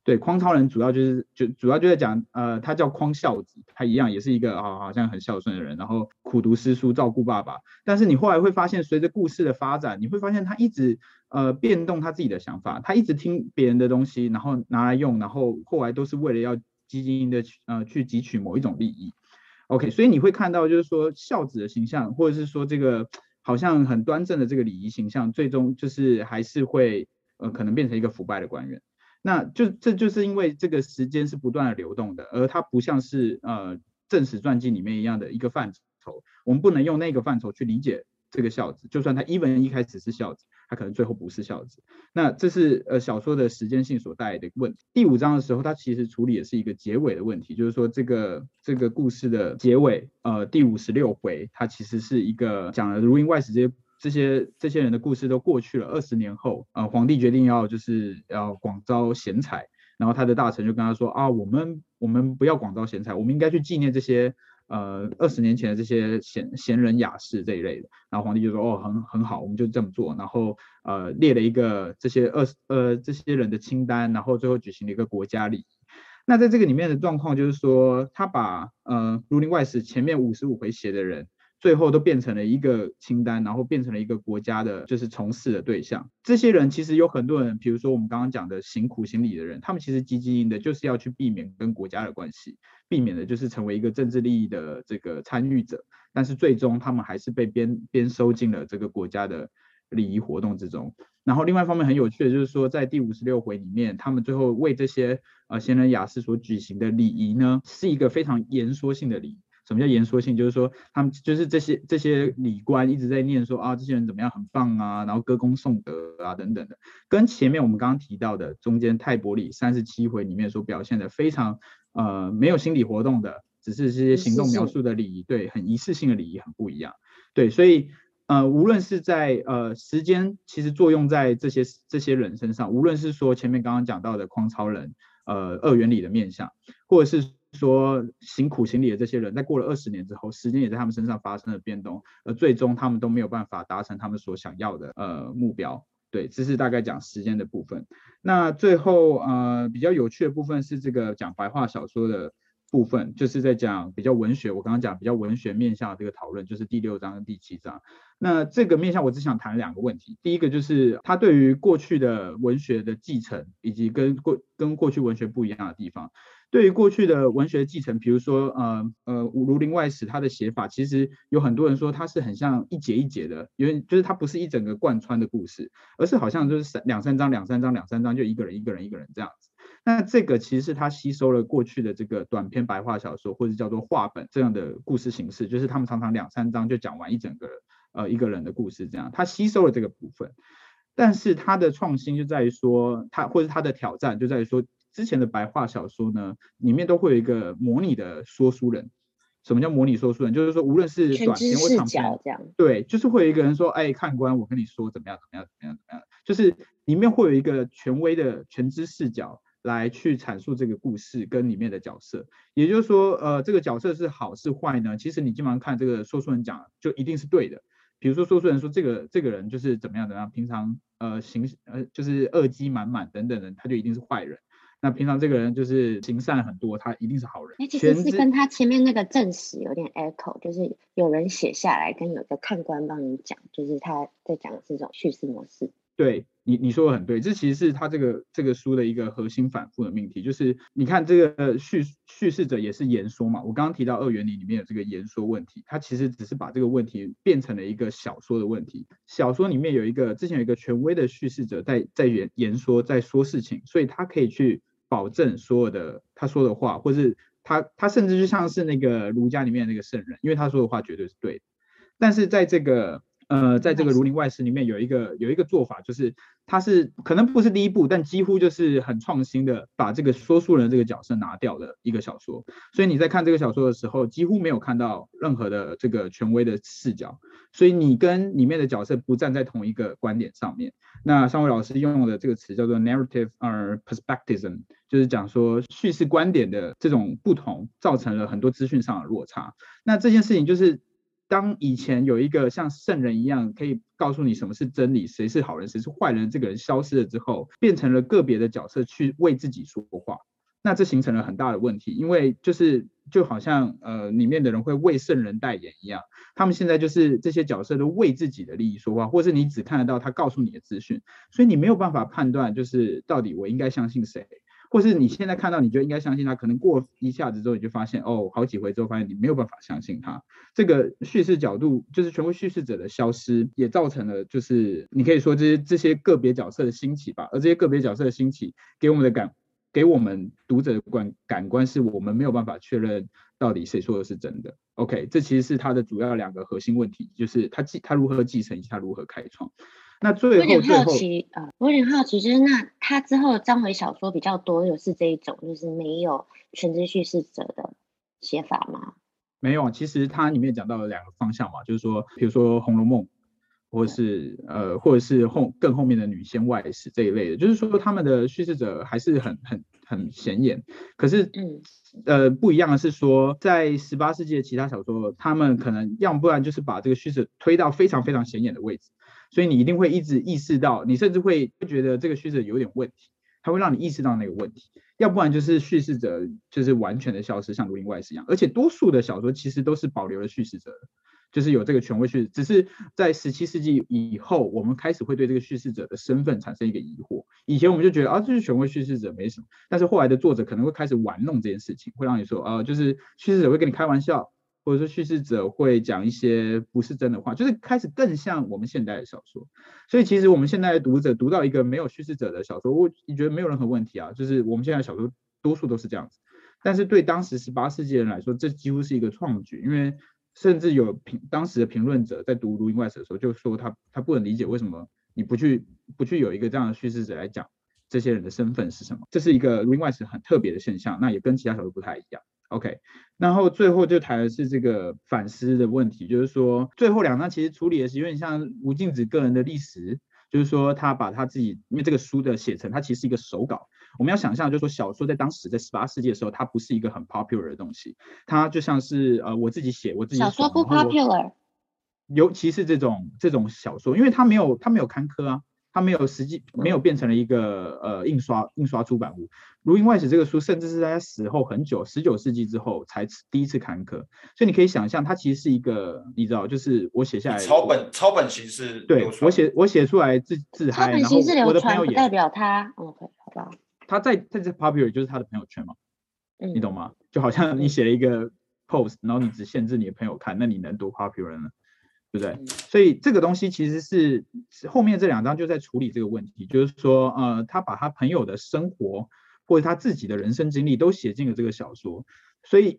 对，匡超人主要就是就主要就在讲，呃，他叫匡孝子，他一样也是一个啊，好像很孝顺的人，然后苦读诗书，照顾爸爸。但是你后来会发现，随着故事的发展，你会发现他一直呃变动他自己的想法，他一直听别人的东西，然后拿来用，然后后来都是为了要积极的呃去汲取某一种利益。OK，所以你会看到就是说孝子的形象，或者是说这个好像很端正的这个礼仪形象，最终就是还是会呃可能变成一个腐败的官员。那就这就是因为这个时间是不断的流动的，而它不像是呃正史传记里面一样的一个范畴，我们不能用那个范畴去理解这个孝子，就算他一文一开始是孝子，他可能最后不是孝子。那这是呃小说的时间性所带来的问题。第五章的时候，他其实处理的是一个结尾的问题，就是说这个这个故事的结尾，呃，第五十六回，它其实是一个讲了如林外史这些这些这些人的故事都过去了二十年后，呃，皇帝决定要就是要广招贤才，然后他的大臣就跟他说啊，我们我们不要广招贤才，我们应该去纪念这些。呃，二十年前的这些贤贤人雅士这一类的，然后皇帝就说，哦，很很好，我们就这么做，然后呃列了一个这些二呃这些人的清单，然后最后举行了一个国家礼。那在这个里面的状况就是说，他把呃《儒林外史》前面五十五回写的人。最后都变成了一个清单，然后变成了一个国家的，就是从事的对象。这些人其实有很多人，比如说我们刚刚讲的行苦行礼的人，他们其实积极营的就是要去避免跟国家的关系，避免的就是成为一个政治利益的这个参与者。但是最终他们还是被编编收进了这个国家的礼仪活动之中。然后另外一方面很有趣的就是说，在第五十六回里面，他们最后为这些呃贤人雅士所举行的礼仪呢，是一个非常言说性的礼仪。什么叫言说性？就是说，他们就是这些这些礼官一直在念说啊，这些人怎么样，很棒啊，然后歌功颂德啊等等的，跟前面我们刚刚提到的中间泰伯里三十七回里面所表现的非常呃没有心理活动的，只是这些行动描述的礼仪，对，很仪式性的礼仪很不一样。对，所以呃，无论是在呃时间其实作用在这些这些人身上，无论是说前面刚刚讲到的匡超人，呃二元里的面相，或者是。说辛苦行礼的这些人，在过了二十年之后，时间也在他们身上发生了变动，而最终他们都没有办法达成他们所想要的呃目标。对，这是大概讲时间的部分。那最后呃比较有趣的部分是这个讲白话小说的部分，就是在讲比较文学。我刚刚讲比较文学面向的这个讨论，就是第六章跟第七章。那这个面向我只想谈两个问题，第一个就是他对于过去的文学的继承，以及跟过跟过去文学不一样的地方。对于过去的文学继承，比如说呃呃《儒林外史》，它的写法其实有很多人说它是很像一节一节的，因为就是它不是一整个贯穿的故事，而是好像就是三两三章两三章两三章就一个人一个人一个人这样子。那这个其实是它吸收了过去的这个短篇白话小说或者叫做话本这样的故事形式，就是他们常常两三章就讲完一整个呃一个人的故事这样，它吸收了这个部分。但是它的创新就在于说，它或者它的挑战就在于说。之前的白话小说呢，里面都会有一个模拟的说书人。什么叫模拟说书人？就是说，无论是短篇或长篇，这样对，就是会有一个人说：“哎，看官，我跟你说怎么样，怎么样，怎么样，怎么样。”就是里面会有一个权威的全知视角来去阐述这个故事跟里面的角色。也就是说，呃，这个角色是好是坏呢？其实你基本上看这个说书人讲，就一定是对的。比如说，说书人说这个这个人就是怎么样怎么样，平常呃行呃就是恶机满满等等的，他就一定是坏人。那平常这个人就是行善很多，他一定是好人。哎，其实是跟他前面那个证实有点 echo，就是有人写下来，跟有个看官帮你讲，就是他在讲这种叙事模式。对你，你说的很对，这其实是他这个这个书的一个核心反复的命题，就是你看这个叙叙事者也是言说嘛。我刚刚提到二元里里面有这个言说问题，他其实只是把这个问题变成了一个小说的问题。小说里面有一个之前有一个权威的叙事者在在言言说，在说事情，所以他可以去。保证所有的他说的话，或是他他甚至就像是那个儒家里面那个圣人，因为他说的话绝对是对的。但是在这个呃，在这个《儒林外史》里面有一个有一个做法，就是他是可能不是第一部，但几乎就是很创新的，把这个说书人这个角色拿掉的一个小说。所以你在看这个小说的时候，几乎没有看到任何的这个权威的视角，所以你跟里面的角色不站在同一个观点上面。那上位老师用的这个词叫做 narrative 呃 perspectivism，就是讲说叙事观点的这种不同，造成了很多资讯上的落差。那这件事情就是。当以前有一个像圣人一样可以告诉你什么是真理，谁是好人，谁是坏人，这个人消失了之后，变成了个别的角色去为自己说话，那这形成了很大的问题，因为就是就好像呃里面的人会为圣人代言一样，他们现在就是这些角色都为自己的利益说话，或是你只看得到他告诉你的资讯，所以你没有办法判断就是到底我应该相信谁。或是你现在看到，你就应该相信他，可能过一下子之后，你就发现哦，好几回之后发现你没有办法相信他。这个叙事角度，就是权威叙事者的消失，也造成了就是你可以说这些这些个别角色的兴起吧。而这些个别角色的兴起，给我们的感给我们读者的感感官是我们没有办法确认到底谁说的是真的。OK，这其实是他的主要两个核心问题，就是他继他如何继承以及他如何开创。那最后有点好奇啊、呃，我有点好奇，就是那他之后章回小说比较多，又是这一种，就是没有全知叙事者的写法吗？没有，其实它里面讲到了两个方向嘛，就是说，比如说《红楼梦》。或者是呃，或者是后更后面的女仙外史这一类的，就是说他们的叙事者还是很很很显眼。可是，嗯，呃，不一样的是说，在十八世纪的其他小说，他们可能要不然就是把这个叙事推到非常非常显眼的位置，所以你一定会一直意识到，你甚至会觉得这个叙事者有点问题，它会让你意识到那个问题。要不然就是叙事者就是完全的消失，像《儒林外史》一样。而且多数的小说其实都是保留了叙事者的。就是有这个权威叙事，只是在十七世纪以后，我们开始会对这个叙事者的身份产生一个疑惑。以前我们就觉得啊，这是权威叙事者没什么，但是后来的作者可能会开始玩弄这件事情，会让你说啊，就是叙事者会跟你开玩笑，或者说叙事者会讲一些不是真的话，就是开始更像我们现代的小说。所以其实我们现在的读者读到一个没有叙事者的小说，我你觉得没有任何问题啊，就是我们现在小说多数都是这样子。但是对当时十八世纪人来说，这几乎是一个创举，因为。甚至有评当时的评论者在读《儒林外史》的时候，就说他他不能理解为什么你不去不去有一个这样的叙事者来讲这些人的身份是什么？这是一个《儒林外史》很特别的现象，那也跟其他小说不太一样。OK，然后最后就谈的是这个反思的问题，就是说最后两章其实处理的是有点像吴敬梓个人的历史，就是说他把他自己因为这个书的写成，它其实是一个手稿。我们要想象，就是说小说在当时在十八世纪的时候，它不是一个很 popular 的东西，它就像是呃我自己写我自己。小说不 popular。尤其是这种这种小说，因为它没有它没有刊刻啊，它没有实际没有变成了一个呃印刷印刷出版物。《儒林外史》这个书，甚至是在他死后很久，十九世纪之后才第一次刊刻，所以你可以想象，它其实是一个你知道，就是我写下来抄本抄本形式。对，我写我写出来自自嗨，然后我的朋友也代表他。OK，好吧。他在在这 popular 就是他的朋友圈嘛，嗯，你懂吗？就好像你写了一个 post，然后你只限制你的朋友看，那你能多 popular 呢？对不对？嗯，所以这个东西其实是后面这两章就在处理这个问题，就是说，呃，他把他朋友的生活或者他自己的人生经历都写进了这个小说，所以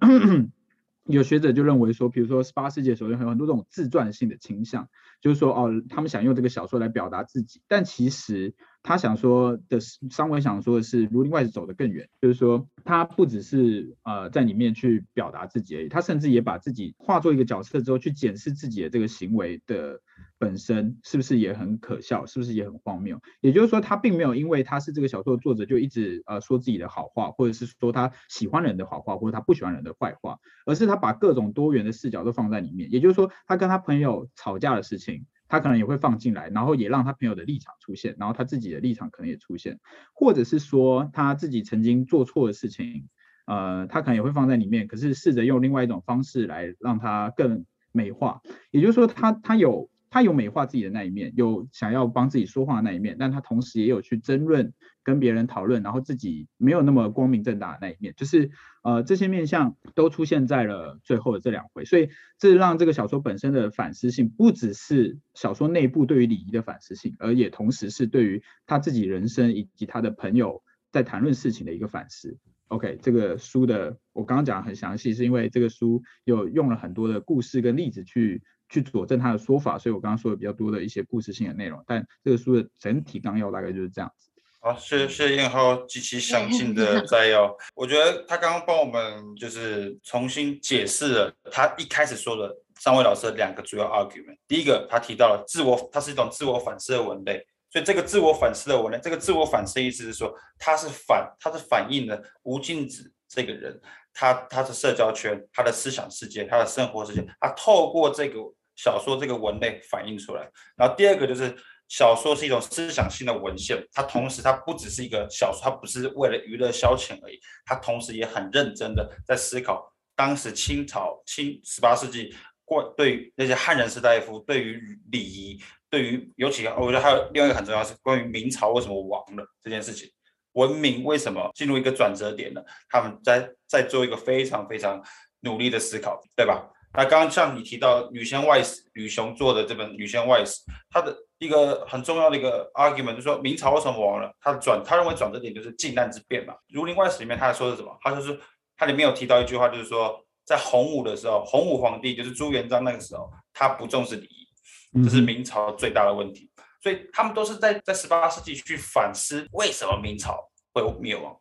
有学者就认为说，比如说十八世纪的时候有很多这种自传性的倾向，就是说，哦，他们想用这个小说来表达自己，但其实。他想说的是，商韦想说的是，《儒林外史》走得更远，就是说，他不只是呃在里面去表达自己而已，他甚至也把自己化作一个角色之后，去检视自己的这个行为的本身是不是也很可笑，是不是也很荒谬。也就是说，他并没有因为他是这个小说的作者，就一直呃说自己的好话，或者是说他喜欢人的好话，或者他不喜欢人的坏话，而是他把各种多元的视角都放在里面。也就是说，他跟他朋友吵架的事情。他可能也会放进来，然后也让他朋友的立场出现，然后他自己的立场可能也出现，或者是说他自己曾经做错的事情，呃，他可能也会放在里面，可是试着用另外一种方式来让他更美化，也就是说他他有。他有美化自己的那一面，有想要帮自己说话的那一面，但他同时也有去争论、跟别人讨论，然后自己没有那么光明正大的那一面，就是呃这些面相都出现在了最后的这两回，所以这让这个小说本身的反思性不只是小说内部对于礼仪的反思性，而也同时是对于他自己人生以及他的朋友在谈论事情的一个反思。OK，这个书的我刚刚讲的很详细，是因为这个书有用了很多的故事跟例子去。去佐证他的说法，所以我刚刚说的比较多的一些故事性的内容，但这个书的整体纲要大概就是这样子。好，谢谢燕浩极其详尽的摘要。我觉得他刚刚帮我们就是重新解释了他一开始说的三位老师的两个主要 argument。第一个，他提到了自我，它是一种自我反思的文类，所以这个自我反思的文类，这个自我反思的意思是说，它是反，它是反映了吴敬梓这个人，他他的社交圈，他的思想世界，他的生活世界，他透过这个。小说这个文类反映出来，然后第二个就是小说是一种思想性的文献，它同时它不只是一个小说，它不是为了娱乐消遣而已，它同时也很认真的在思考当时清朝清十八世纪过对那些汉人士大夫对于礼仪，对于尤其我觉得还有另外一个很重要是关于明朝为什么亡了这件事情，文明为什么进入一个转折点呢？他们在在做一个非常非常努力的思考，对吧？那刚刚像你提到《女仙外史》，吕雄做的这本《女仙外史》，它的一个很重要的一个 argument，就是说明朝为什么亡了？他转他认为转折点就是靖难之变嘛。《儒林外史》里面他还说的是什么？他就是他里面有提到一句话，就是说在洪武的时候，洪武皇帝就是朱元璋那个时候，他不重视礼仪，这是明朝最大的问题。所以他们都是在在十八世纪去反思为什么明朝会灭亡，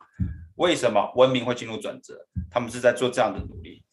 为什么文明会进入转折，他们是在做这样的努力。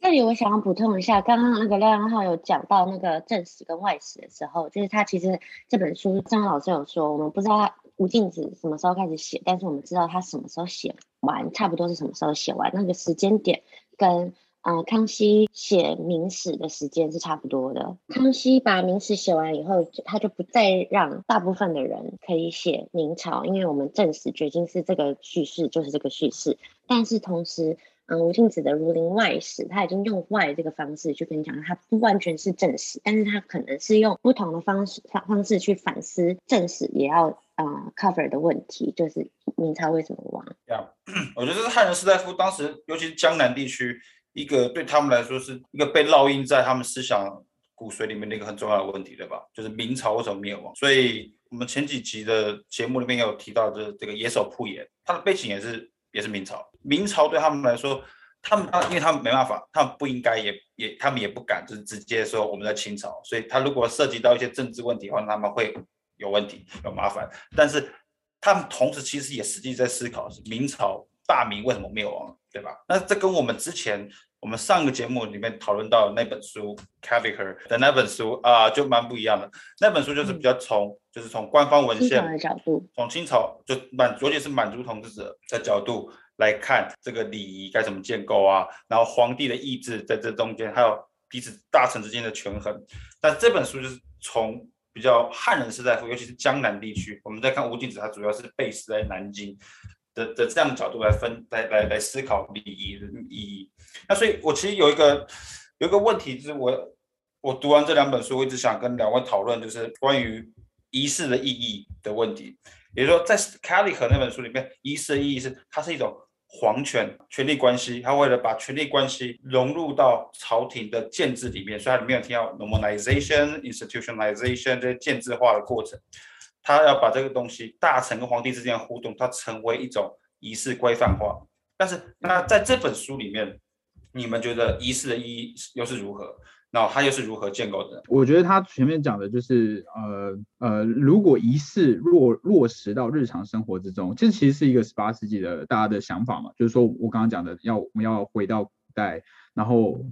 这里我想要补充一下，刚刚那个廖阳浩有讲到那个正史跟外史的时候，就是他其实这本书张老师有说，我们不知道他吴敬梓什么时候开始写，但是我们知道他什么时候写完，差不多是什么时候写完，那个时间点跟。呃，康熙写明史的时间是差不多的。康熙把明史写完以后，他就不再让大部分的人可以写明朝，因为我们正史决定是这个叙事就是这个叙事。但是同时，嗯，吴敬梓的《儒林外史》他已经用外这个方式去跟你讲，他不完全是正史，但是他可能是用不同的方式方方式去反思正史也要呃 cover 的问题，就是明朝为什么亡。这样，我觉得这是汉人士大夫当时，尤其是江南地区。一个对他们来说是一个被烙印在他们思想骨髓里面的一个很重要的问题，对吧？就是明朝为什么灭亡？所以我们前几集的节目里面有提到的这个野手铺野，他的背景也是也是明朝。明朝对他们来说，他们因为他们没办法，他们不应该也也他们也不敢，就是直接说我们在清朝。所以他如果涉及到一些政治问题的话，他们会有问题有麻烦。但是他们同时其实也实际在思考是明朝大明为什么灭亡，对吧？那这跟我们之前。我们上个节目里面讨论到那本书 Caviker 的那本书啊、呃，就蛮不一样的。那本书就是比较从，嗯、就是从官方文献的角度，从清朝就满，尤其是满族统治者的角度来看这个礼仪该怎么建构啊，然后皇帝的意志在这中间，还有彼此大臣之间的权衡。但这本书就是从比较汉人士大夫，尤其是江南地区，我们在看吴敬梓，他主要是 base 在南京。的的这样的角度来分来来来思考礼仪的意义。那所以，我其实有一个有一个问题，就是我我读完这两本书，我一直想跟两位讨论，就是关于仪式的意义的问题。也就是说，在 Kelly 和那本书里面，仪式的意义是它是一种皇权权力关系，他为了把权力关系融入到朝廷的建制里面，所以它里面有提到 normalization、institutionalization 这些建制化的过程。他要把这个东西，大臣跟皇帝之间的互动，它成为一种仪式规范化。但是，那在这本书里面，你们觉得仪式的意义又是如何？那它又是如何建构的？我觉得他前面讲的就是，呃呃，如果仪式落落实到日常生活之中，这其实是一个十八世纪的大家的想法嘛，就是说我刚刚讲的，要我们要回到古代，然后。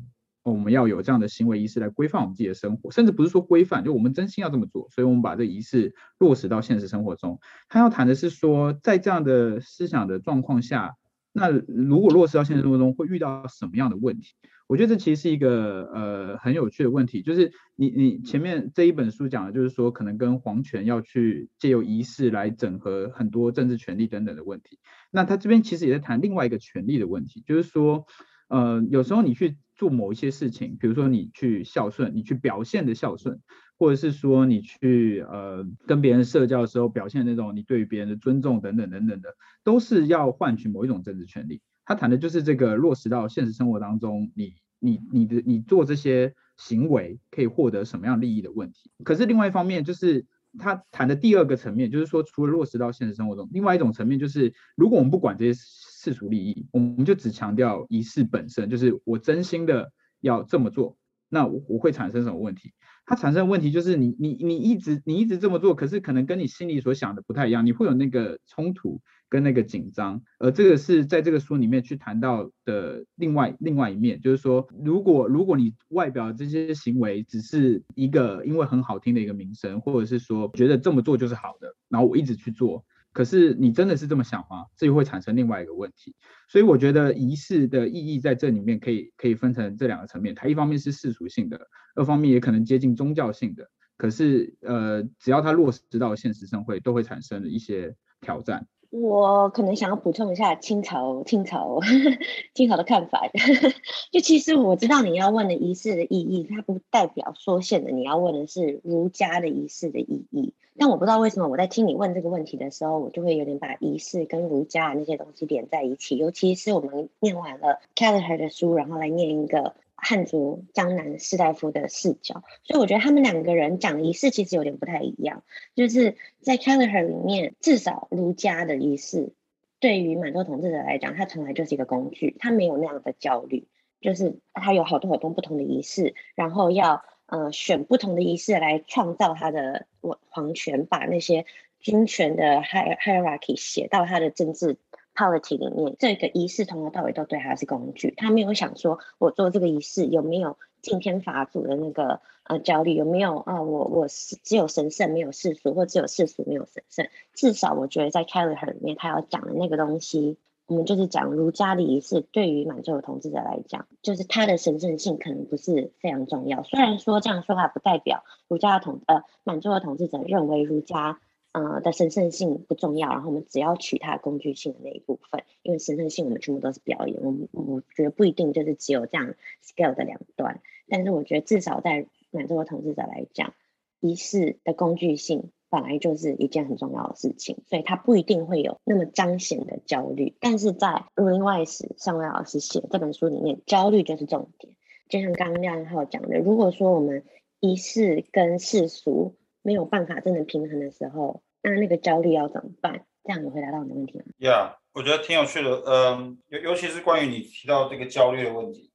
我们要有这样的行为仪式来规范我们自己的生活，甚至不是说规范，就我们真心要这么做，所以我们把这仪式落实到现实生活中。他要谈的是说，在这样的思想的状况下，那如果落实到现实生活中，会遇到什么样的问题？我觉得这其实是一个呃很有趣的问题，就是你你前面这一本书讲的就是说，可能跟皇权要去借由仪式来整合很多政治权力等等的问题。那他这边其实也在谈另外一个权力的问题，就是说。呃，有时候你去做某一些事情，比如说你去孝顺，你去表现的孝顺，或者是说你去呃跟别人社交的时候表现那种你对于别人的尊重等等等等的，都是要换取某一种政治权利。他谈的就是这个落实到现实生活当中，你你你的你做这些行为可以获得什么样利益的问题。可是另外一方面就是。他谈的第二个层面，就是说，除了落实到现实生活中，另外一种层面就是，如果我们不管这些世俗利益，我们就只强调仪式本身，就是我真心的要这么做，那我我会产生什么问题？它产生的问题就是你，你你你一直你一直这么做，可是可能跟你心里所想的不太一样，你会有那个冲突跟那个紧张，而这个是在这个书里面去谈到的另外另外一面，就是说，如果如果你外表这些行为只是一个因为很好听的一个名声，或者是说觉得这么做就是好的，然后我一直去做。可是你真的是这么想吗？这就会产生另外一个问题。所以我觉得仪式的意义在这里面可以可以分成这两个层面。它一方面是世俗性的，二方面也可能接近宗教性的。可是呃，只要它落实到现实社会，都会产生一些挑战。我可能想要补充一下清朝清朝 清朝的看法。就其实我知道你要问的仪式的意义，它不代表说现在你要问的是儒家的仪式的意义。但我不知道为什么我在听你问这个问题的时候，我就会有点把仪式跟儒家那些东西连在一起。尤其是我们念完了 Keller 的书，然后来念一个汉族江南士大夫的视角，所以我觉得他们两个人讲仪式其实有点不太一样。就是在 Kelleher 里面，至少儒家的仪式对于满洲统治者来讲，它从来就是一个工具，它没有那样的焦虑，就是他有好多好多不同的仪式，然后要呃选不同的仪式来创造他的皇权，把那些军权的 hierarchy 写到他的政治。Polity 里面，这个仪式从头到尾都对他是工具，他没有想说我做这个仪式有没有敬天法祖的那个呃焦虑，有没有啊、我我是只有神圣没有世俗，或只有世俗没有神圣。至少我觉得在 Kelleher 里面，他要讲的那个东西，我们就是讲儒家的仪式，对于满洲的统治者来讲，就是它的神圣性可能不是非常重要。虽然说这样说话不代表儒家的统呃满洲的统治者认为儒家。呃的神圣性不重要，然后我们只要取它工具性的那一部分，因为神圣性我们全部都是表演，我们我觉得不一定就是只有这样 scale 的两端，但是我觉得至少在满洲的统治者来讲，仪式的工具性本来就是一件很重要的事情，所以它不一定会有那么彰显的焦虑，但是在《儒林外史》上位老师写这本书里面，焦虑就是重点，就像刚刚廖一浩讲的，如果说我们仪式跟世俗没有办法真的平衡的时候，那那个焦虑要怎么办？这样有回答到你的问题吗？，yeah, 我觉得挺有趣的。嗯，尤尤其是关于你提到这个焦虑的问题，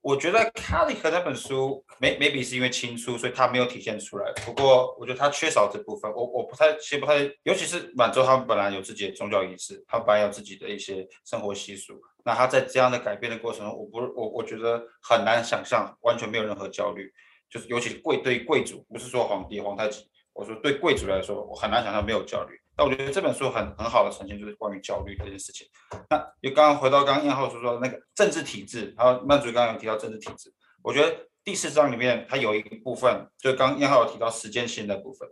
我觉得卡里克那本书，maybe 是因为轻书，所以他没有体现出来。不过，我觉得他缺少这部分。我我不太，其实不太，尤其是满洲，他们本来有自己的宗教仪式，他们本来有自己的一些生活习俗。那他在这样的改变的过程中，我不，我我觉得很难想象，完全没有任何焦虑。就是尤其是贵对贵族，不是说皇帝、皇太极。我说对贵族来说，我很难想象没有焦虑。但我觉得这本书很很好的呈现，就是关于焦虑这件事情。那就刚刚回到刚刚燕浩所说的那个政治体制，然后曼主刚刚有提到政治体制，我觉得第四章里面它有一部分，就刚刚燕浩有提到时间性的部分。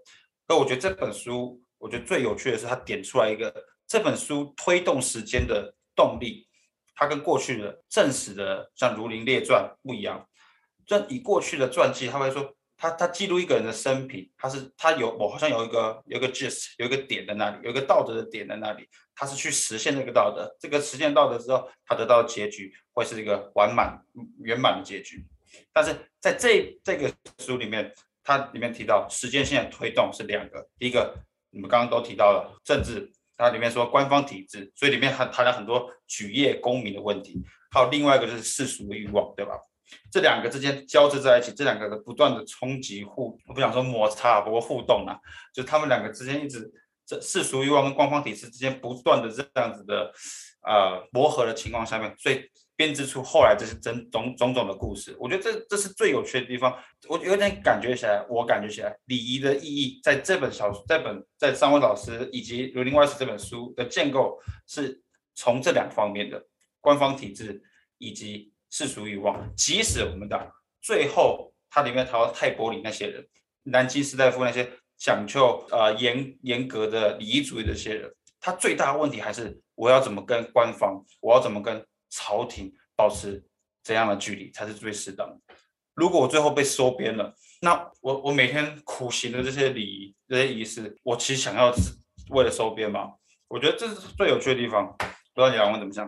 那我觉得这本书，我觉得最有趣的是它点出来一个这本书推动时间的动力，它跟过去的正史的像《儒林列传》不一样。这以过去的传记，他会说。他他记录一个人的生平，他是他有我好像有一个有一个 gist 有一个点在那里，有一个道德的点在那里，他是去实现这个道德，这个实现道德之后，他得到结局会是一个完满圆满的结局。但是在这这个书里面，它里面提到时间线的推动是两个，第一个你们刚刚都提到了政治，它里面说官方体制，所以里面还谈了很多举业公民的问题，还有另外一个就是世俗的欲望，对吧？这两个之间交织在一起，这两个的不断的冲击互，我不想说摩擦，不过互动啊，就他们两个之间一直这世俗欲望跟官方体制之间不断的这样子的呃磨合的情况下面，所以编织出后来这些种种种种的故事。我觉得这这是最有趣的地方。我有点感觉起来，我感觉起来礼仪的意义在这本小说，这本在三位老师以及《儒林外史》这本书的建构是从这两方面的官方体制以及。世俗欲望，即使我们的最后，它里面谈到太伯里那些人，南京士大夫那些讲究呃严严格的礼仪主义的这些人，他最大的问题还是我要怎么跟官方，我要怎么跟朝廷保持怎样的距离才是最适当的。如果我最后被收编了，那我我每天苦行的这些礼仪这些仪式，我其实想要是为了收编吗？我觉得这是最有趣的地方，不知道你两位怎么想？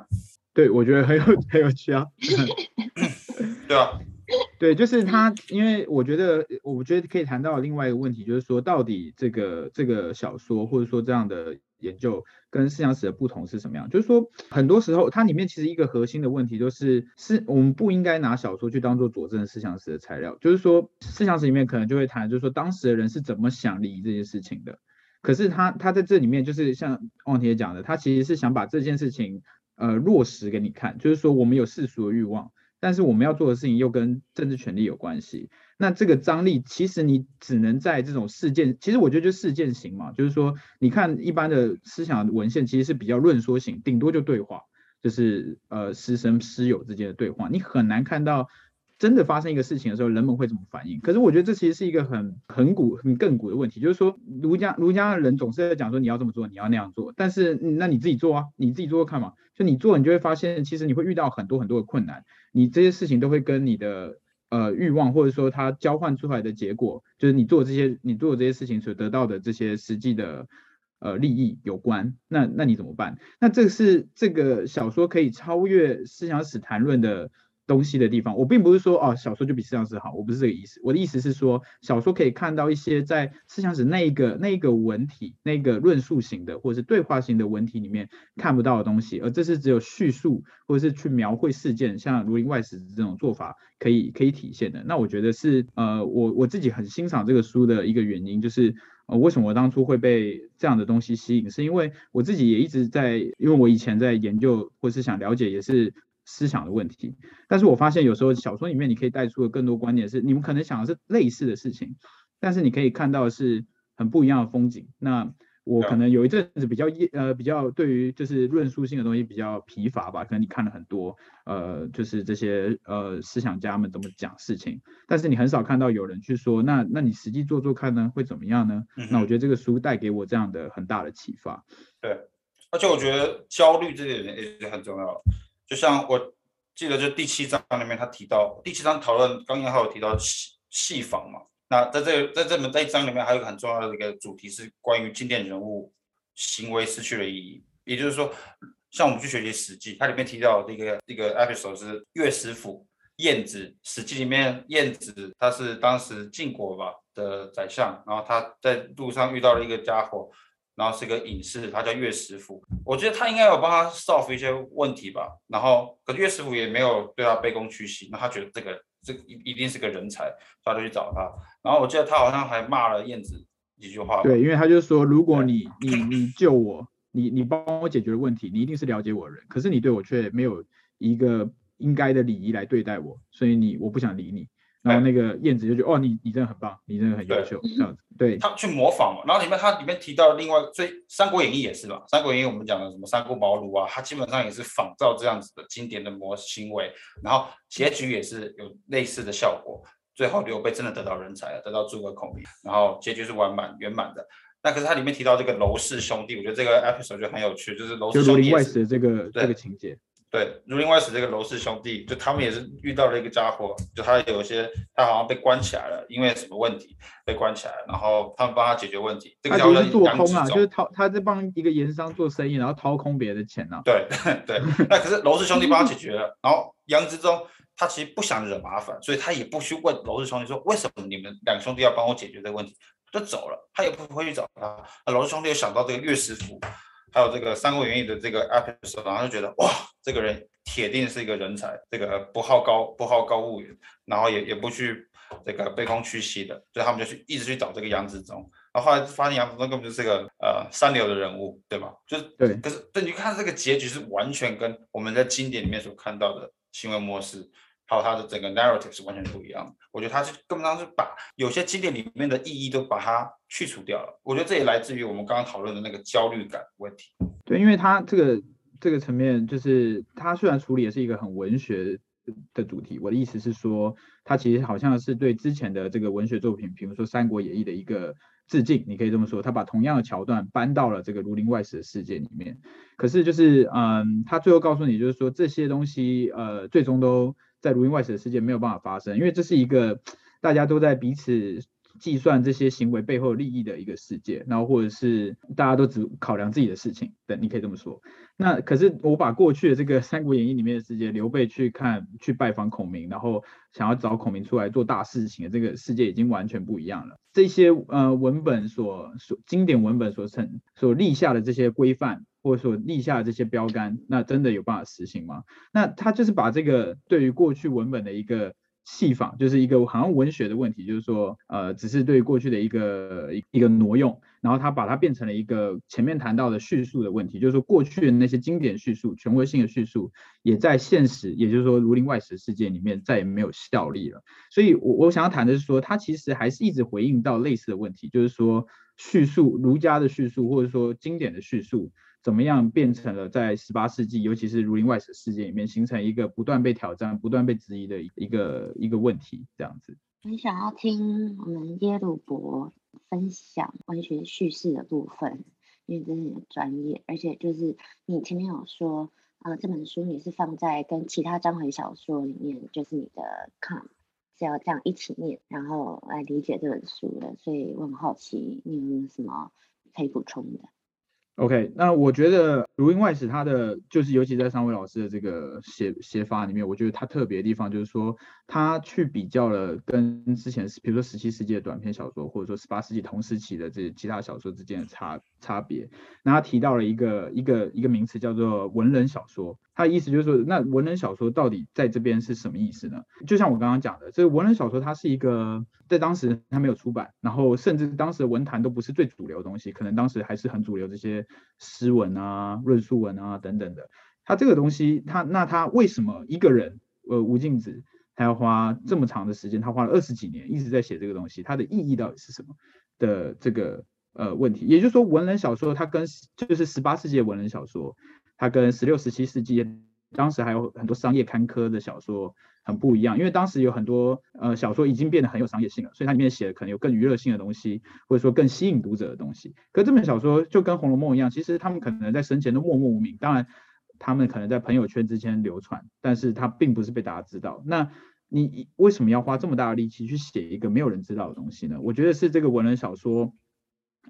对，我觉得很有 很有趣啊。对啊，对，就是他，因为我觉得，我觉得可以谈到另外一个问题，就是说，到底这个这个小说或者说这样的研究跟思想史的不同是什么样？就是说，很多时候它里面其实一个核心的问题就是，是我们不应该拿小说去当做佐证思想史的材料。就是说，思想史里面可能就会谈，就是说当时的人是怎么想礼仪这件事情的。可是他他在这里面，就是像旺铁讲的，他其实是想把这件事情。呃，落实给你看，就是说我们有世俗的欲望，但是我们要做的事情又跟政治权利有关系。那这个张力，其实你只能在这种事件，其实我觉得就事件型嘛，就是说，你看一般的思想文献其实是比较论说型，顶多就对话，就是呃师生师友之间的对话，你很难看到。真的发生一个事情的时候，人们会怎么反应？可是我觉得这其实是一个很很古、很亘古的问题，就是说儒家儒家的人总是在讲说你要这么做，你要那样做，但是那你自己做啊，你自己做做看嘛。就你做，你就会发现，其实你会遇到很多很多的困难，你这些事情都会跟你的呃欲望，或者说它交换出来的结果，就是你做这些你做这些事情所得到的这些实际的呃利益有关。那那你怎么办？那这是这个小说可以超越思想史谈论的。东西的地方，我并不是说哦，小说就比思想史好，我不是这个意思。我的意思是说，小说可以看到一些在思想史那一个那一个文体、那个论述型的或者是对话型的文体里面看不到的东西，而这是只有叙述或者是去描绘事件，像《儒林外史》这种做法可以可以体现的。那我觉得是呃，我我自己很欣赏这个书的一个原因，就是呃，为什么我当初会被这样的东西吸引，是因为我自己也一直在，因为我以前在研究或是想了解，也是。思想的问题，但是我发现有时候小说里面你可以带出的更多观点是，你们可能想的是类似的事情，但是你可以看到是很不一样的风景。那我可能有一阵子比较呃比较对于就是论述性的东西比较疲乏吧，可能你看了很多呃就是这些呃思想家们怎么讲事情，但是你很少看到有人去说，那那你实际做做看呢会怎么样呢？嗯、那我觉得这个书带给我这样的很大的启发。对，而且我觉得焦虑这点也是很重要。就像我记得，就第七章里面他提到，第七章讨论刚刚还有提到戏戏仿嘛。那在这在这门这一章里面，还有一个很重要的一个主题是关于经典人物行为失去了意义。也就是说，像我们去学习《史记》，它里面提到的一个一个 episode 是乐师傅晏子，《史记》里面晏子他是当时晋国吧的宰相，然后他在路上遇到了一个家伙。然后是个隐士，他叫岳师傅。我觉得他应该有帮他 solve 一些问题吧。然后，可岳师傅也没有对他卑躬屈膝。那他觉得这个这一一定是个人才，他就去找他。然后我记得他好像还骂了燕子几句话。对，因为他就说，如果你你你救我，你你帮我解决了问题，你一定是了解我的人。可是你对我却没有一个应该的礼仪来对待我，所以你我不想理你。然后那个燕子就觉得，哦，你你真的很棒，你真的很优秀，这样子。对，他去模仿嘛。然后里面他里面提到另外，所以《三国演义》也是吧，《三国演义》我们讲的什么三顾茅庐啊，他基本上也是仿照这样子的经典的模行为，然后结局也是有类似的效果。最后刘备真的得到人才了，得到诸葛孔明，然后结局是完满圆满的。那可是他里面提到这个楼氏兄弟，我觉得这个 episode 就很有趣，就是楼氏兄弟的这个这个情节。对，《儒林外史》这个楼氏兄弟，就他们也是遇到了一个家伙，就他有一些，他好像被关起来了，因为什么问题被关起来，然后他们帮他解决问题。这个叫做做空啊，就是掏，他在帮一个盐商做生意，然后掏空别人的钱啊。对 对，那可是楼氏兄弟帮他解决了，然后杨之忠他其实不想惹麻烦，所以他也不去问楼氏兄弟说为什么你们两兄弟要帮我解决这个问题，就走了，他也不会去找他。那楼氏兄弟又想到这个岳师傅。还有这个《三国演义》的这个 episode，然后就觉得哇，这个人铁定是一个人才，这个不好高不好高骛远，然后也也不去这个卑躬屈膝的，所以他们就去一直去找这个杨子忠，然后后来发现杨子忠根本就是个呃三流的人物，对吧？就是对，可是对，你看这个结局是完全跟我们在经典里面所看到的行为模式。还有他的整个 narrative 是完全不一样的，我觉得他是根本上是把有些经典里面的意义都把它去除掉了。我觉得这也来自于我们刚刚讨论的那个焦虑感问题。对，因为他这个这个层面，就是它虽然处理的是一个很文学的主题，我的意思是说，它其实好像是对之前的这个文学作品，比如说《三国演义》的一个致敬，你可以这么说。他把同样的桥段搬到了这个《儒林外史》的世界里面，可是就是嗯，他最后告诉你，就是说这些东西呃，最终都。在儒林外史的世界没有办法发生，因为这是一个大家都在彼此计算这些行为背后利益的一个世界，然后或者是大家都只考量自己的事情，对，你可以这么说。那可是我把过去的这个 《三国演义》里面的世界，刘备去看去拜访孔明，然后想要找孔明出来做大事情的这个世界已经完全不一样了。这些呃文本所所经典文本所成所立下的这些规范。或者说立下的这些标杆，那真的有办法实行吗？那他就是把这个对于过去文本的一个戏仿，就是一个好像文学的问题，就是说，呃，只是对过去的一个一个挪用，然后他把它变成了一个前面谈到的叙述的问题，就是说过去的那些经典叙述、权威性的叙述，也在现实，也就是说《儒林外史》世界里面再也没有效力了。所以，我我想要谈的是说，他其实还是一直回应到类似的问题，就是说叙述儒家的叙述，或者说经典的叙述。怎么样变成了在十八世纪，尤其是《儒林外史》世界里面，形成一个不断被挑战、不断被质疑的一个一个问题，这样子。很想要听我们耶鲁伯分享文学叙事的部分，因为这是你的专业，而且就是你前面有说，呃，这本书你是放在跟其他章回小说里面，就是你的 com 是要这样一起念，然后来理解这本书的，所以我很好奇你有没有什么可以补充的。OK，那我觉得《如樱外史》他的就是，尤其在三位老师的这个写写法里面，我觉得他特别的地方就是说，他去比较了跟之前，比如说十七世纪的短篇小说，或者说十八世纪同时期的这些其他小说之间的差差别。那他提到了一个一个一个名词叫做文人小说，他的意思就是说，那文人小说到底在这边是什么意思呢？就像我刚刚讲的，这个文人小说它是一个在当时它没有出版，然后甚至当时的文坛都不是最主流的东西，可能当时还是很主流这些。诗文啊、论述文啊等等的，他这个东西，他那他为什么一个人，呃，吴敬梓，他要花这么长的时间，他花了二十几年一直在写这个东西，它的意义到底是什么的这个呃问题？也就是说，文人小说它跟就是十八世纪的文人小说，它跟十六、十七世纪当时还有很多商业刊刻的小说。很不一样，因为当时有很多呃小说已经变得很有商业性了，所以它里面写的可能有更娱乐性的东西，或者说更吸引读者的东西。可这本小说就跟《红楼梦》一样，其实他们可能在生前都默默无名，当然他们可能在朋友圈之间流传，但是它并不是被大家知道。那你为什么要花这么大的力气去写一个没有人知道的东西呢？我觉得是这个文人小说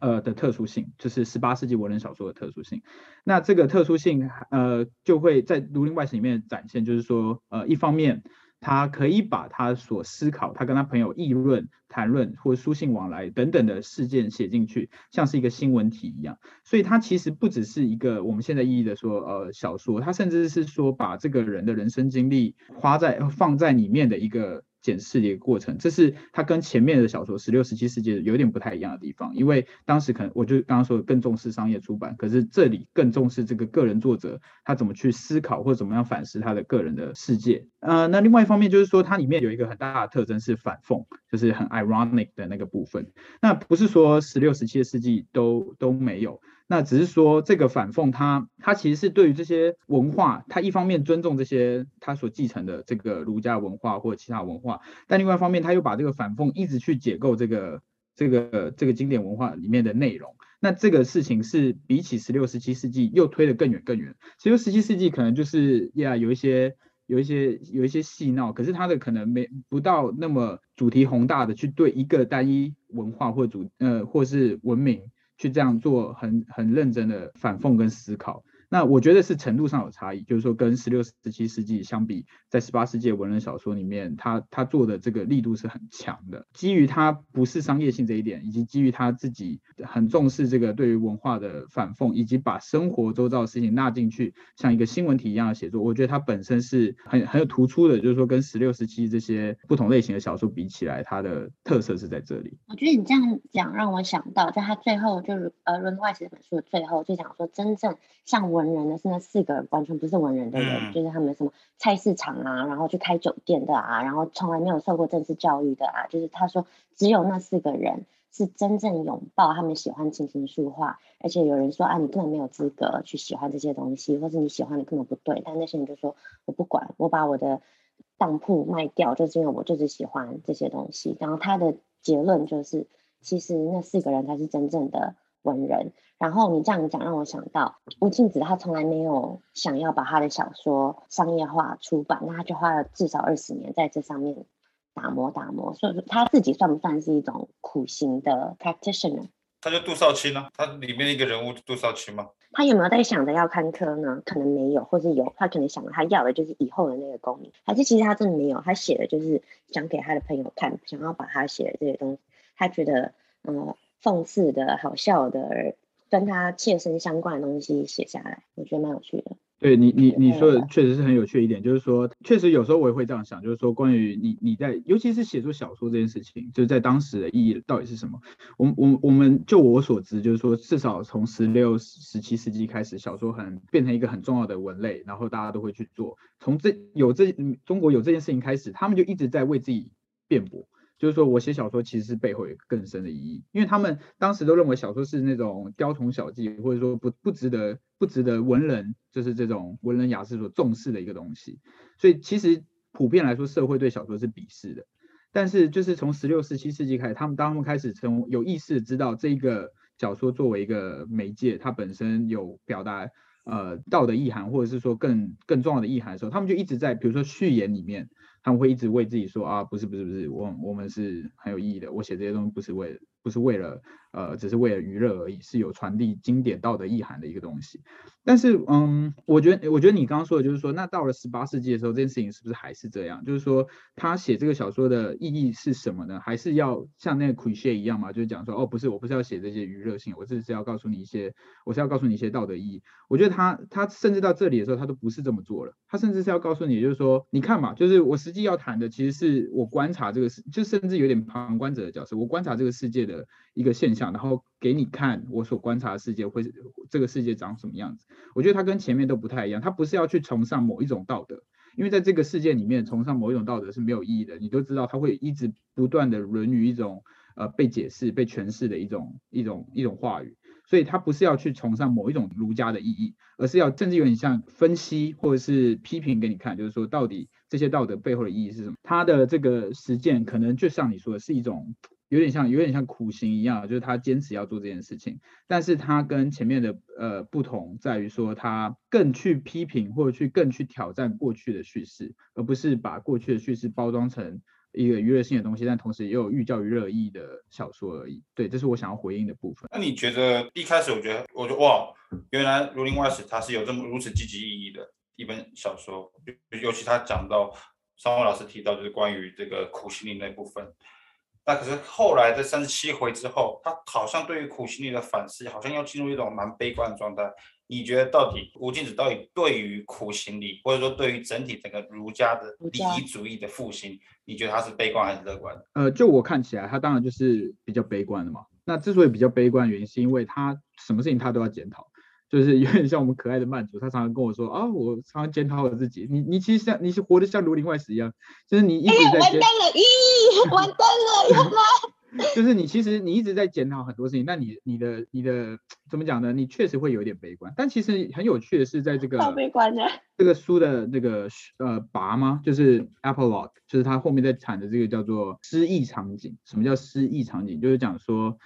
呃的特殊性，就是十八世纪文人小说的特殊性。那这个特殊性呃就会在《儒林外史》里面展现，就是说呃一方面。他可以把他所思考，他跟他朋友议论、谈论或书信往来等等的事件写进去，像是一个新闻体一样。所以，他其实不只是一个我们现在意义的说，呃，小说，他甚至是说把这个人的人生经历花在放在里面的一个。检视的一个过程，这是它跟前面的小说十六、十七世纪有点不太一样的地方，因为当时可能我就刚刚说更重视商业出版，可是这里更重视这个个人作者他怎么去思考或怎么样反思他的个人的世界。呃，那另外一方面就是说，它里面有一个很大的特征是反讽，就是很 ironic 的那个部分。那不是说十六、十七世纪都都没有。那只是说，这个反讽它，它其实是对于这些文化，它一方面尊重这些它所继承的这个儒家文化或者其他文化，但另外一方面，它又把这个反讽一直去解构这个这个这个经典文化里面的内容。那这个事情是比起十六、十七世纪又推得更远更远。十六、十七世纪可能就是呀，有一些有一些有一些戏闹，可是它的可能没不到那么主题宏大的去对一个单一文化或主呃或是文明。去这样做很很认真的反讽跟思考。那我觉得是程度上有差异，就是说跟十六、十七世纪相比，在十八世纪文人小说里面，他他做的这个力度是很强的。基于他不是商业性这一点，以及基于他自己很重视这个对于文化的反讽，以及把生活周遭的事情纳进去，像一个新闻体一样的写作，我觉得他本身是很很有突出的。就是说跟十六、十七这些不同类型的小说比起来，它的特色是在这里。我觉得你这样讲让我想到，在他最后就是呃《儒林外史》这本书的最后，就讲说真正像我。文人的是那四个完全不是文人的人，嗯、就是他们什么菜市场啊，然后去开酒店的啊，然后从来没有受过正式教育的啊，就是他说只有那四个人是真正拥抱他们喜欢琴棋书画，而且有人说啊，你根本没有资格去喜欢这些东西，或者你喜欢的根本不对，但那些人就说我不管，我把我的当铺卖掉，就是因为我就是喜欢这些东西。然后他的结论就是，其实那四个人才是真正的。文人，然后你这样讲让我想到吴敬子，他从来没有想要把他的小说商业化出版，那他就花了至少二十年在这上面打磨打磨。所以说他自己算不算是一种苦行的 practitioner？他就杜少卿呢？他里面的一个人物杜少卿吗？他有没有在想着要刊科呢？可能没有，或是有，他可能想着他要的就是以后的那个功名，还是其实他真的没有？他写的就是想给他的朋友看，想要把他写的这些东西，他觉得嗯。讽刺的好笑的，跟他切身相关的东西写下来，我觉得蛮有趣的。对你，你你说的确实是很有趣的一点，就是说，确实有时候我也会这样想，就是说，关于你你在，尤其是写作小说这件事情，就是在当时的意义到底是什么？我我我们就我所知，就是说，至少从十六、十七世纪开始，小说很变成一个很重要的文类，然后大家都会去做。从这有这中国有这件事情开始，他们就一直在为自己辩驳。就是说我写小说其实是背后有更深的意义，因为他们当时都认为小说是那种雕虫小技，或者说不不值得不值得文人就是这种文人雅士所重视的一个东西，所以其实普遍来说社会对小说是鄙视的。但是就是从十六、十七世纪开始，他们当他们开始从有意识知道这个小说作为一个媒介，它本身有表达呃道德意涵，或者是说更更重要的意涵的时候，他们就一直在比如说序言里面。他们会一直为自己说啊，不是不是不是，我我们是很有意义的。我写这些东西不是为不是为了呃只是为了娱乐而已，是有传递经典道德意涵的一个东西。但是嗯，我觉得我觉得你刚刚说的就是说，那到了十八世纪的时候，这件事情是不是还是这样？就是说他写这个小说的意义是什么呢？还是要像那个 cliché 一样嘛？就是讲说哦，不是，我不是要写这些娱乐性，我只是要告诉你一些，我是要告诉你一些道德意义。我觉得他他甚至到这里的时候，他都不是这么做了。他甚至是要告诉你，就是说，你看嘛，就是我实际要谈的，其实是我观察这个世，就甚至有点旁观者的角色，我观察这个世界的一个现象，然后给你看我所观察的世界会这个世界长什么样子。我觉得它跟前面都不太一样，它不是要去崇尚某一种道德，因为在这个世界里面，崇尚某一种道德是没有意义的。你都知道，它会一直不断的沦于一种呃被解释、被诠释的一种一种一种话语。所以它不是要去崇尚某一种儒家的意义，而是要甚至有点像分析或者是批评给你看，就是说到底这些道德背后的意义是什么？它的这个实践可能就像你说的是一种有点像有点像苦行一样，就是他坚持要做这件事情，但是他跟前面的呃不同在于说他更去批评或者去更去挑战过去的叙事，而不是把过去的叙事包装成。一个娱乐性的东西，但同时也有寓教于乐意的小说而已。对，这是我想要回应的部分。那你觉得一开始，我觉得，我觉得哇，原来《儒林外史》它是有这么如此积极意义的一本小说，尤其他讲到三位老师提到就是关于这个苦行的那部分。那可是后来在三十七回之后，他好像对于苦行僧的反思，好像又进入一种蛮悲观的状态。你觉得到底吴敬梓到底对于苦行僧，或者说对于整体整个儒家的礼仪主义的复兴，你觉得他是悲观还是乐观？呃，就我看起来，他当然就是比较悲观的嘛。那之所以比较悲观原因，是因为他什么事情他都要检讨，就是有点像我们可爱的曼祖，他常常跟我说啊，我常常检讨我自己。你你其实像你是活得像《儒林外史》一样，就是你一直在、欸、完蛋了，咦，完蛋了，原来。就是你其实你一直在检讨很多事情，那你你的你的怎么讲呢？你确实会有点悲观，但其实很有趣的是，在这个悲观的这个书的那个呃拔吗？就是 epilogue，就是他后面在谈的这个叫做失忆场景。什么叫失忆场景？就是讲说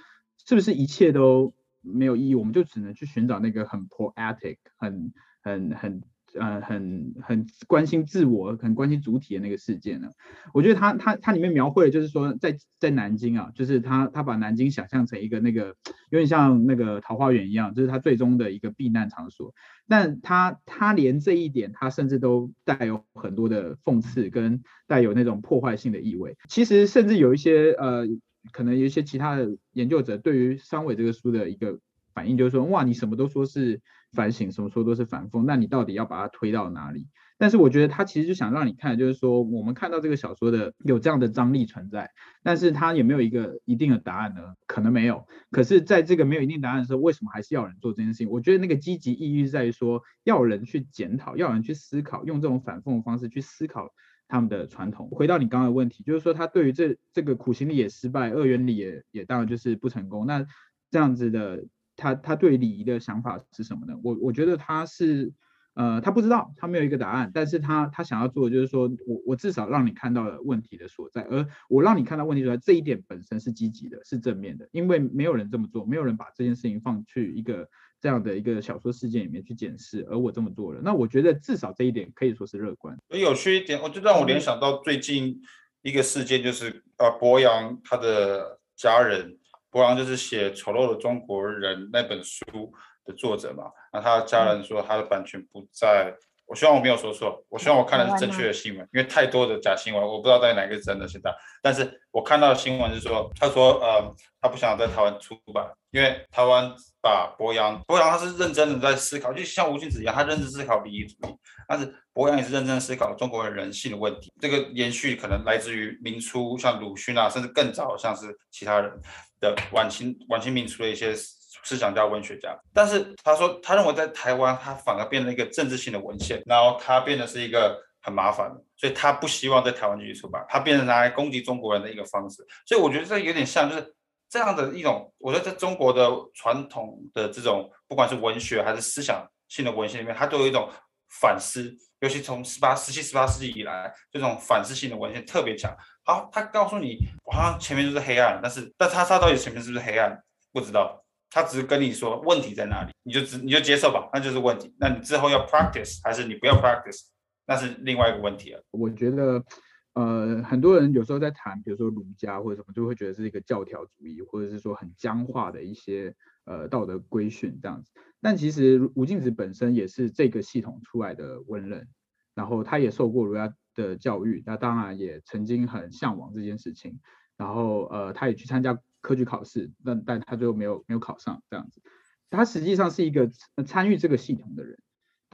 是不是一切都没有意义，我们就只能去寻找那个很 poetic 很很很。呃，很很关心自我，很关心主体的那个事件了。我觉得他他他里面描绘的就是说在，在在南京啊，就是他他把南京想象成一个那个有点像那个桃花源一样，就是他最终的一个避难场所。但他他连这一点，他甚至都带有很多的讽刺跟带有那种破坏性的意味。其实甚至有一些呃，可能有一些其他的研究者对于桑维这个书的一个反应就是说，哇，你什么都说是。反省什么说都是反讽，那你到底要把它推到哪里？但是我觉得他其实就想让你看，就是说我们看到这个小说的有这样的张力存在，但是他有没有一个一定的答案呢？可能没有。可是在这个没有一定答案的时候，为什么还是要人做这件事情？我觉得那个积极意义在于说，要人去检讨，要人去思考，用这种反讽的方式去思考他们的传统。回到你刚刚的问题，就是说他对于这这个苦行礼也失败，二元礼也也当然就是不成功。那这样子的。他他对礼仪的想法是什么呢？我我觉得他是，呃，他不知道，他没有一个答案，但是他他想要做的就是说我我至少让你看到了问题的所在，而我让你看到问题所在这一点本身是积极的，是正面的，因为没有人这么做，没有人把这件事情放去一个这样的一个小说事件里面去检视，而我这么做了，那我觉得至少这一点可以说是乐观。有趣一点，我就让我联想到最近一个事件，就是呃，博洋他的家人。博洋就是写《丑陋的中国人》那本书的作者嘛，那他的家人说他的版权不在，我希望我没有说错，我希望我看的是正确的新闻，因为太多的假新闻，我不知道到底哪个是真的现在。但是我看到的新闻是说，他说呃，他不想在台湾出版，因为台湾把博洋，博洋他是认真的在思考，就像吴敬梓一样，他认真思考礼仪主义，但是博洋也是认真思考中国人人性的问题。这个延续可能来自于明初，像鲁迅啊，甚至更早，像是其他人。的晚清晚清民初的一些思想家、文学家，但是他说，他认为在台湾，他反而变成一个政治性的文献，然后他变得是一个很麻烦的，所以他不希望在台湾继续出版，他变成拿来攻击中国人的一个方式。所以我觉得这有点像，就是这样的一种，我觉得在中国的传统的这种，不管是文学还是思想性的文献里面，它都有一种反思，尤其从十八、十七、十八世纪以来，这种反思性的文献特别强。好，他告诉你，好像前面就是黑暗，但是，但他他到底前面是不是黑暗？不知道，他只是跟你说问题在哪里，你就只你就接受吧，那就是问题。那你之后要 practice 还是你不要 practice，那是另外一个问题了。我觉得呃，很多人有时候在谈，比如说儒家或者什么，就会觉得是一个教条主义，或者是说很僵化的一些呃道德规训这样子。但其实吴敬梓本身也是这个系统出来的文人，然后他也受过儒家的教育，那当然也曾经很向往这件事情。然后呃，他也去参加科举考试，但但他最后没有没有考上这样子。他实际上是一个参与这个系统的人。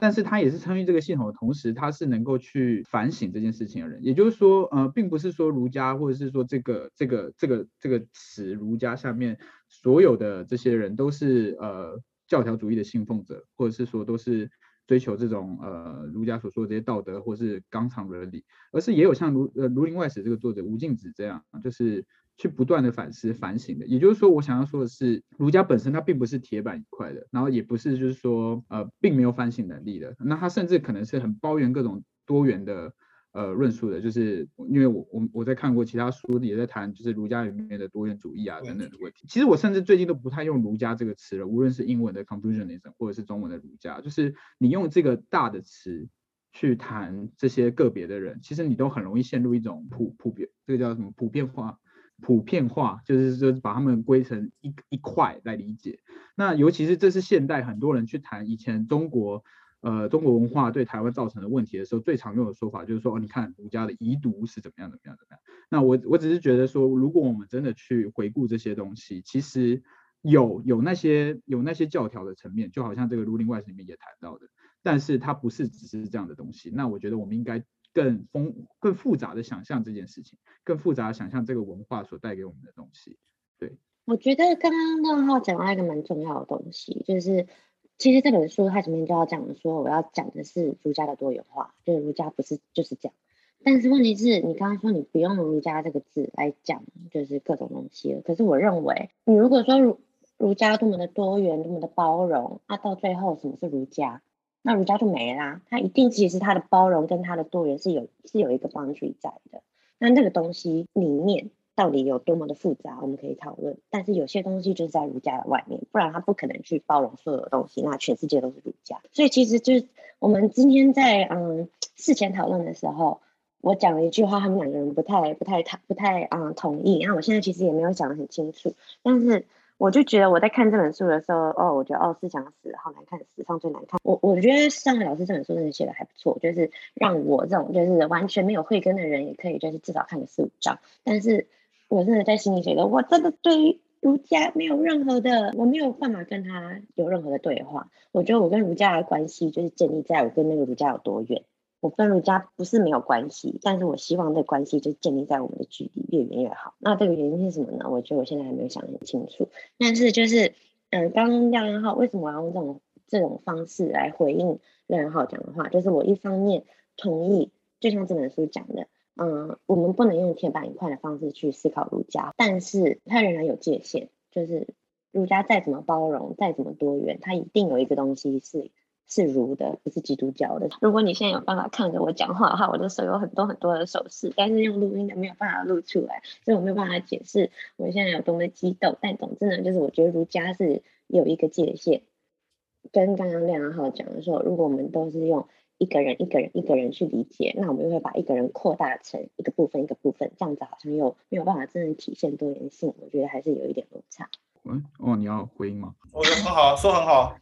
但是他也是参与这个系统的同时，他是能够去反省这件事情的人。也就是说，呃，并不是说儒家或者是说这个这个这个这个词儒家下面所有的这些人都是呃教条主义的信奉者，或者是说都是追求这种呃儒家所说的这些道德或是纲常伦理，而是也有像儒呃《儒林外史》这个作者吴敬梓这样，就是。去不断的反思反省的，也就是说，我想要说的是，儒家本身它并不是铁板一块的，然后也不是就是说，呃，并没有反省能力的。那它甚至可能是很包容各种多元的，呃，论述的。就是因为我我我在看过其他书，也在谈就是儒家里面的多元主义啊等等的问题。其实我甚至最近都不太用儒家这个词了，无论是英文的 Confucianism 或者是中文的儒家，就是你用这个大的词去谈这些个别的人，其实你都很容易陷入一种普普遍，这个叫什么普遍化。普遍化就是说把他们归成一一块来理解，那尤其是这是现代很多人去谈以前中国呃中国文化对台湾造成的问题的时候，最常用的说法就是说哦，你看儒家的遗毒是怎么样怎么样怎么样。那我我只是觉得说，如果我们真的去回顾这些东西，其实有有那些有那些教条的层面，就好像这个《儒林外史》里面也谈到的，但是它不是只是这样的东西。那我觉得我们应该。更丰、更复杂的想象这件事情，更复杂的想象这个文化所带给我们的东西。对，我觉得刚刚亮浩讲到一个蛮重要的东西，就是其实这本书它前面就要讲说，我要讲的是儒家的多元化，就是儒家不是就是这样。但是问题是你刚刚说你不用儒家这个字来讲，就是各种东西。可是我认为，你如果说儒儒家多么的多元，多么的包容，那到最后什么是儒家？那儒家就没啦，他一定其实他的包容跟他的多元是有是有一个帮助在的。那那个东西里面到底有多么的复杂，我们可以讨论。但是有些东西就是在儒家的外面，不然他不可能去包容所有的东西。那全世界都是儒家，所以其实就是我们今天在嗯事前讨论的时候，我讲了一句话，他们两个人不太不太不太嗯同意。那我现在其实也没有讲得很清楚，但是。我就觉得我在看这本书的时候，哦，我觉得哦，思想死好难看，史上最难看。我我觉得上海老师这本书真的写的还不错，就是让我这种就是完全没有慧根的人也可以就是至少看个四五章。但是我真的在心里觉得，我真的对于儒家没有任何的，我没有办法跟他有任何的对话。我觉得我跟儒家的关系就是建立在我跟那个儒家有多远。我跟儒家不是没有关系，但是我希望这关系就建立在我们的距离越远越好。那这个原因是什么呢？我觉得我现在还没有想得很清楚。但是就是，嗯，刚刚廖元浩为什么我要用这种这种方式来回应廖元浩讲的话？就是我一方面同意，就像这本书讲的，嗯，我们不能用铁板一块的方式去思考儒家，但是它仍然有界限。就是儒家再怎么包容，再怎么多元，它一定有一个东西是。是儒的，不是基督教的。如果你现在有办法看着我讲话的话，我的手有很多很多的手势，但是用录音的没有办法录出来，所以我没有办法解释我现在有多么激动。但总之呢，就是我觉得儒家是有一个界限，跟刚刚亮浩讲的说，如果我们都是用一个人一个人一个人去理解，那我们又会把一个人扩大成一个部分一个部分，这样子好像又没有办法真正体现多元性。我觉得还是有一点落差。嗯，哦，你要回应吗？我觉得很好，说很好。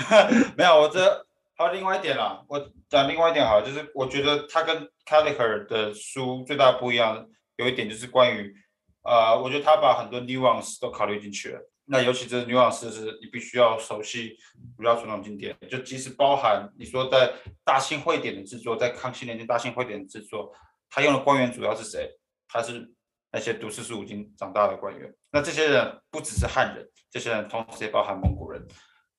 没有，我这还有另外一点啦。我讲另外一点好，就是我觉得他跟 Kelleher 的书最大不一样，有一点就是关于，呃，我觉得他把很多 nuance 都考虑进去了。那尤其这 nuance 是你必须要熟悉儒家传统经典，就即使包含你说在大兴会典的制作，在康熙年间大兴会典的制作，他用的官员主要是谁？他是。那些读四书五经长大的官员，那这些人不只是汉人，这些人同时也包含蒙古人。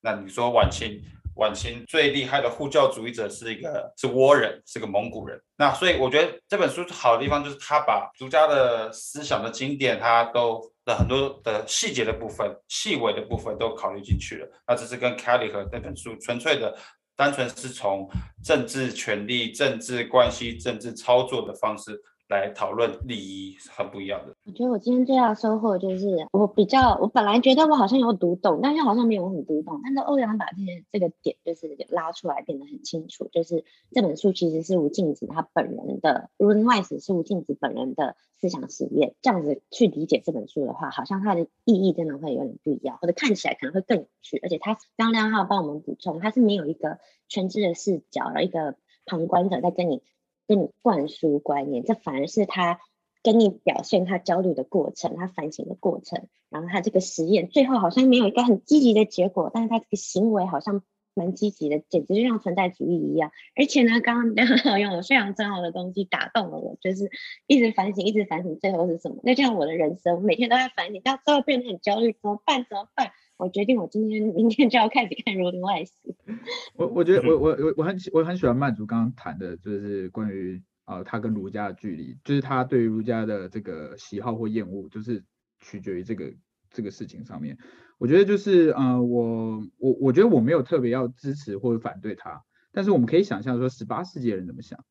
那你说晚清，晚清最厉害的护教主义者是一个是倭人，是个蒙古人。那所以我觉得这本书好的地方就是他把儒家的思想的经典，他都的很多的细节的部分、细微的部分都考虑进去了。那这是跟 Kelly 和那本书纯粹的。单纯是从政治权力、政治关系、政治操作的方式来讨论礼仪是很不一样的。我觉得我今天最大的收获就是，我比较，我本来觉得我好像有读懂，但是好像没有很读懂。但是欧阳把这些这个点就是拉出来，变得很清楚。就是这本书其实是吴敬梓他本人的，Run Wise 是吴敬梓本人的思想实验。这样子去理解这本书的话，好像它的意义真的会有点不一样，或者看起来可能会更有趣。而且他刚亮浩帮我们补充，他是没有一个全知的视角，然后一个旁观者在跟你。跟你灌输观念，这反而是他跟你表现他焦虑的过程，他反省的过程。然后他这个实验最后好像没有一个很积极的结果，但是他这个行为好像蛮积极的，简直就像存在主义一样。而且呢，刚刚 用了非常重要的东西打动了我，就是一直反省，一直反省，最后是什么？那这样我的人生，每天都在反省，到最后变得很焦虑，怎么办？怎么办？我决定，我今天、明天就要开始看《Rolling Wise》。我我觉得我我我我很喜我很喜欢曼竹刚刚谈的，就是关于呃他跟儒家的距离，就是他对于儒家的这个喜好或厌恶，就是取决于这个这个事情上面。我觉得就是呃我我我觉得我没有特别要支持或者反对他，但是我们可以想象说十八世纪的人怎么想，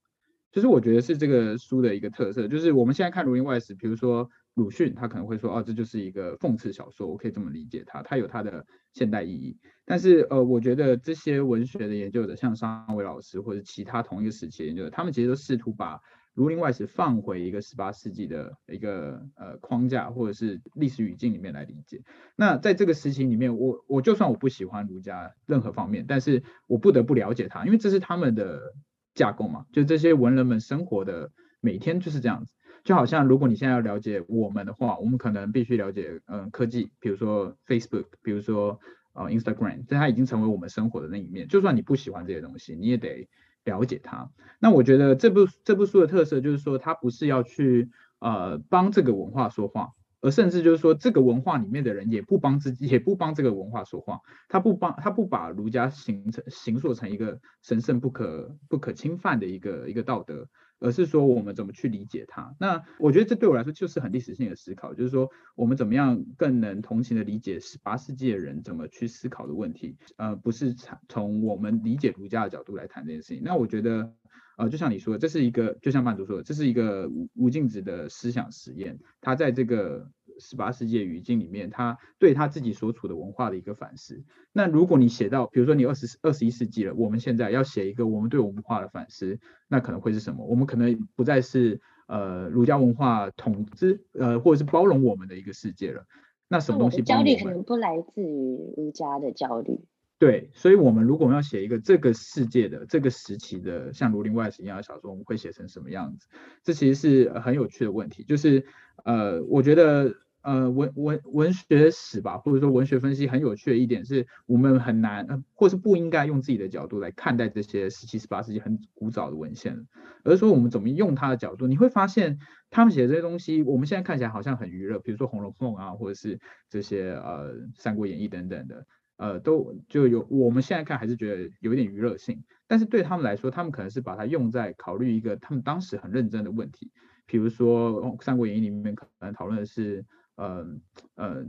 就是我觉得是这个书的一个特色，就是我们现在看《儒林外史》，比如说。鲁迅他可能会说，哦，这就是一个讽刺小说，我可以这么理解它，它有它的现代意义。但是，呃，我觉得这些文学的研究者，像商维老师或者其他同一个时期的研究者，他们其实都试图把《儒林外史》放回一个十八世纪的一个呃框架或者是历史语境里面来理解。那在这个时期里面，我我就算我不喜欢儒家任何方面，但是我不得不了解它，因为这是他们的架构嘛，就这些文人们生活的每天就是这样子。就好像如果你现在要了解我们的话，我们可能必须了解嗯科技，比如说 Facebook，比如说呃 Instagram，这它已经成为我们生活的那一面。就算你不喜欢这些东西，你也得了解它。那我觉得这部这部书的特色就是说，它不是要去呃帮这个文化说话，而甚至就是说这个文化里面的人也不帮自己，也不帮这个文化说话。他不帮他不把儒家形成形塑成一个神圣不可不可侵犯的一个一个道德。而是说我们怎么去理解它？那我觉得这对我来说就是很历史性的思考，就是说我们怎么样更能同情的理解十八世纪的人怎么去思考的问题，呃，不是从我们理解儒家的角度来谈这件事情。那我觉得，呃，就像你说的，这是一个，就像曼竹说的，这是一个无无尽止的思想实验，他在这个。十八世纪语境里面，他对他自己所处的文化的一个反思。那如果你写到，比如说你二十二十一世纪了，我们现在要写一个我们对文化的反思，那可能会是什么？我们可能不再是呃儒家文化统治呃或者是包容我们的一个世界了。那什么东西？焦虑可能不来自于儒家的焦虑。对，所以我们如果要写一个这个世界的这个时期的像《儒林外史》一样的小说，我们会写成什么样子？这其实是很有趣的问题。就是呃，我觉得。呃，文文文学史吧，或者说文学分析很有趣的一点是，我们很难，或是不应该用自己的角度来看待这些十七、十八世纪很古早的文献，而是说我们怎么用他的角度。你会发现，他们写的这些东西，我们现在看起来好像很娱乐，比如说《红楼梦》啊，或者是这些呃《三国演义》等等的，呃，都就有我们现在看还是觉得有点娱乐性，但是对他们来说，他们可能是把它用在考虑一个他们当时很认真的问题，比如说《三国演义》里面可能讨论的是。呃呃，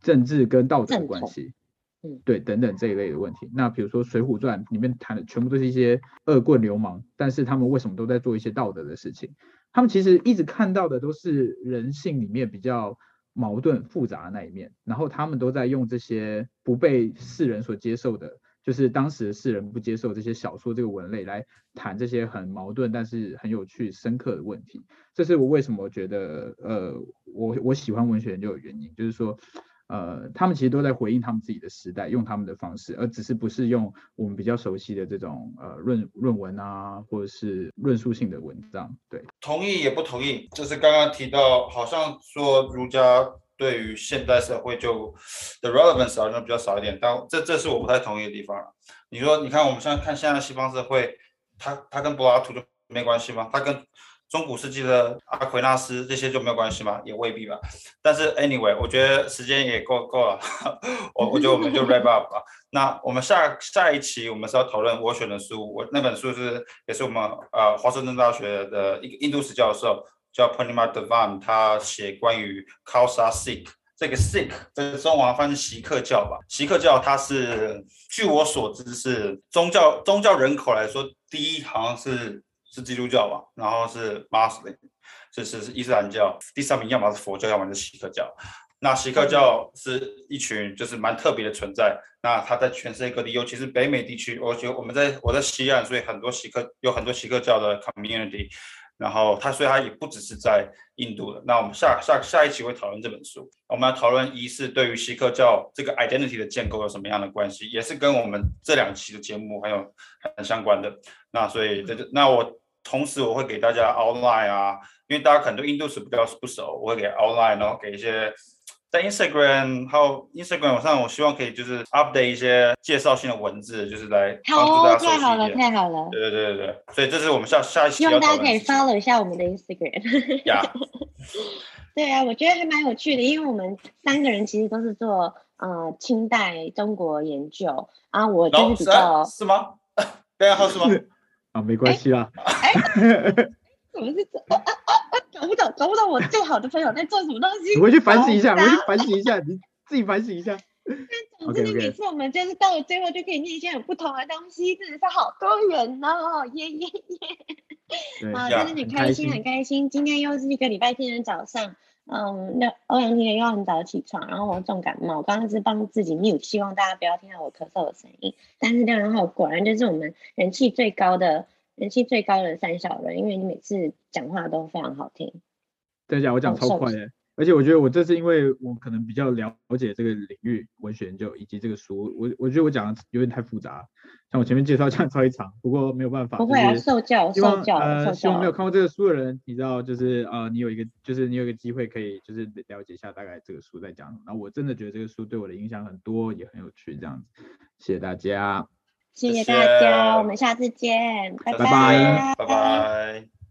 政治跟道德的关系，嗯，对，等等这一类的问题。那比如说《水浒传》里面谈的全部都是一些恶棍流氓，但是他们为什么都在做一些道德的事情？他们其实一直看到的都是人性里面比较矛盾复杂的那一面，然后他们都在用这些不被世人所接受的。就是当时世人不接受这些小说这个文类来谈这些很矛盾但是很有趣深刻的问题，这是我为什么觉得呃我我喜欢文学研究的原因，就是说呃他们其实都在回应他们自己的时代，用他们的方式，而只是不是用我们比较熟悉的这种呃论论文啊或者是论述性的文章。对，同意也不同意，就是刚刚提到好像说儒家。对于现代社会就的 relevance 好像比较少一点，但这这是我不太同意的地方。你说，你看我们现在看现在西方社会，它它跟柏拉图就没关系吗？它跟中古世纪的阿奎纳斯这些就没有关系吗？也未必吧。但是 anyway，我觉得时间也够够了，我我觉得我们就 wrap up 吧。那我们下下一期我们是要讨论我选的书，我那本书是也是我们呃华盛顿大学的一个印度史教授。叫 Purnima Devan，他写关于 Khalsa Sikh 这个 Sikh，这个中文翻译锡克教吧。锡克教它是，据我所知是宗教宗教人口来说，第一好像是是基督教吧，然后是 Muslim，这是是伊斯兰教，第三名要么是佛教，要么是锡克教。那锡克教是一群就是蛮特别的存在，那它在全世界各地，尤其是北美地区，我觉得我们在我在西岸，所以很多锡克有很多锡克教的 community。然后他，所以他也不只是在印度的。那我们下下下一期会讨论这本书，我们要讨论一是对于锡克教这个 identity 的建构有什么样的关系，也是跟我们这两期的节目还有很相关的。那所以这就那我同时我会给大家 outline 啊，因为大家可能对印度史比较不熟，我会给 outline，然后给一些。在 Instagram 还有 Instagram 上，我希望可以就是 update 一些介绍性的文字，就是来帮助大家熟悉一点。太好了，太好了。对对对对对，所以这是我们下下一期。希望大家可以 follow 一下我们的 Instagram。呀。对啊，我觉得还蛮有趣的，因为我们三个人其实都是做呃清代中国研究啊，我就是比较。No, 是，是吗？对啊，是吗？啊，没关系啦。哎。怎么是这？啊啊啊啊！搞不懂，搞不懂，我最好的朋友在做什么东西？我回去反省一下，回去反省一下，你自己反省一下。但总之呢，每次我们就是到了最后就可以念一些很不同的东西，真的是好多元哦！耶耶耶！啊，真的很开心，很开心。今天又是一个礼拜天的早上，嗯，那欧阳婷又很早起床，然后我重感冒，我刚刚是帮自己 mute，希望大家不要听到我咳嗽的声音。但是六人后果然就是我们人气最高的。人气最高的三小人，因为你每次讲话都非常好听。等一下，我讲超快的，而且我觉得我这是因为我可能比较了解这个领域文学研究以及这个书，我我觉得我讲的有点太复杂，像我前面介绍这样超一长，不过没有办法。不会啊，受教受教呃，希望没有看过这个书的人，你知道，就是呃，你有一个就是你有一个机会可以就是了解一下大概这个书在讲什么。然后我真的觉得这个书对我的影响很多，也很有趣，这样子。谢谢大家。谢谢大家，谢谢，我们下次见，拜拜，拜拜。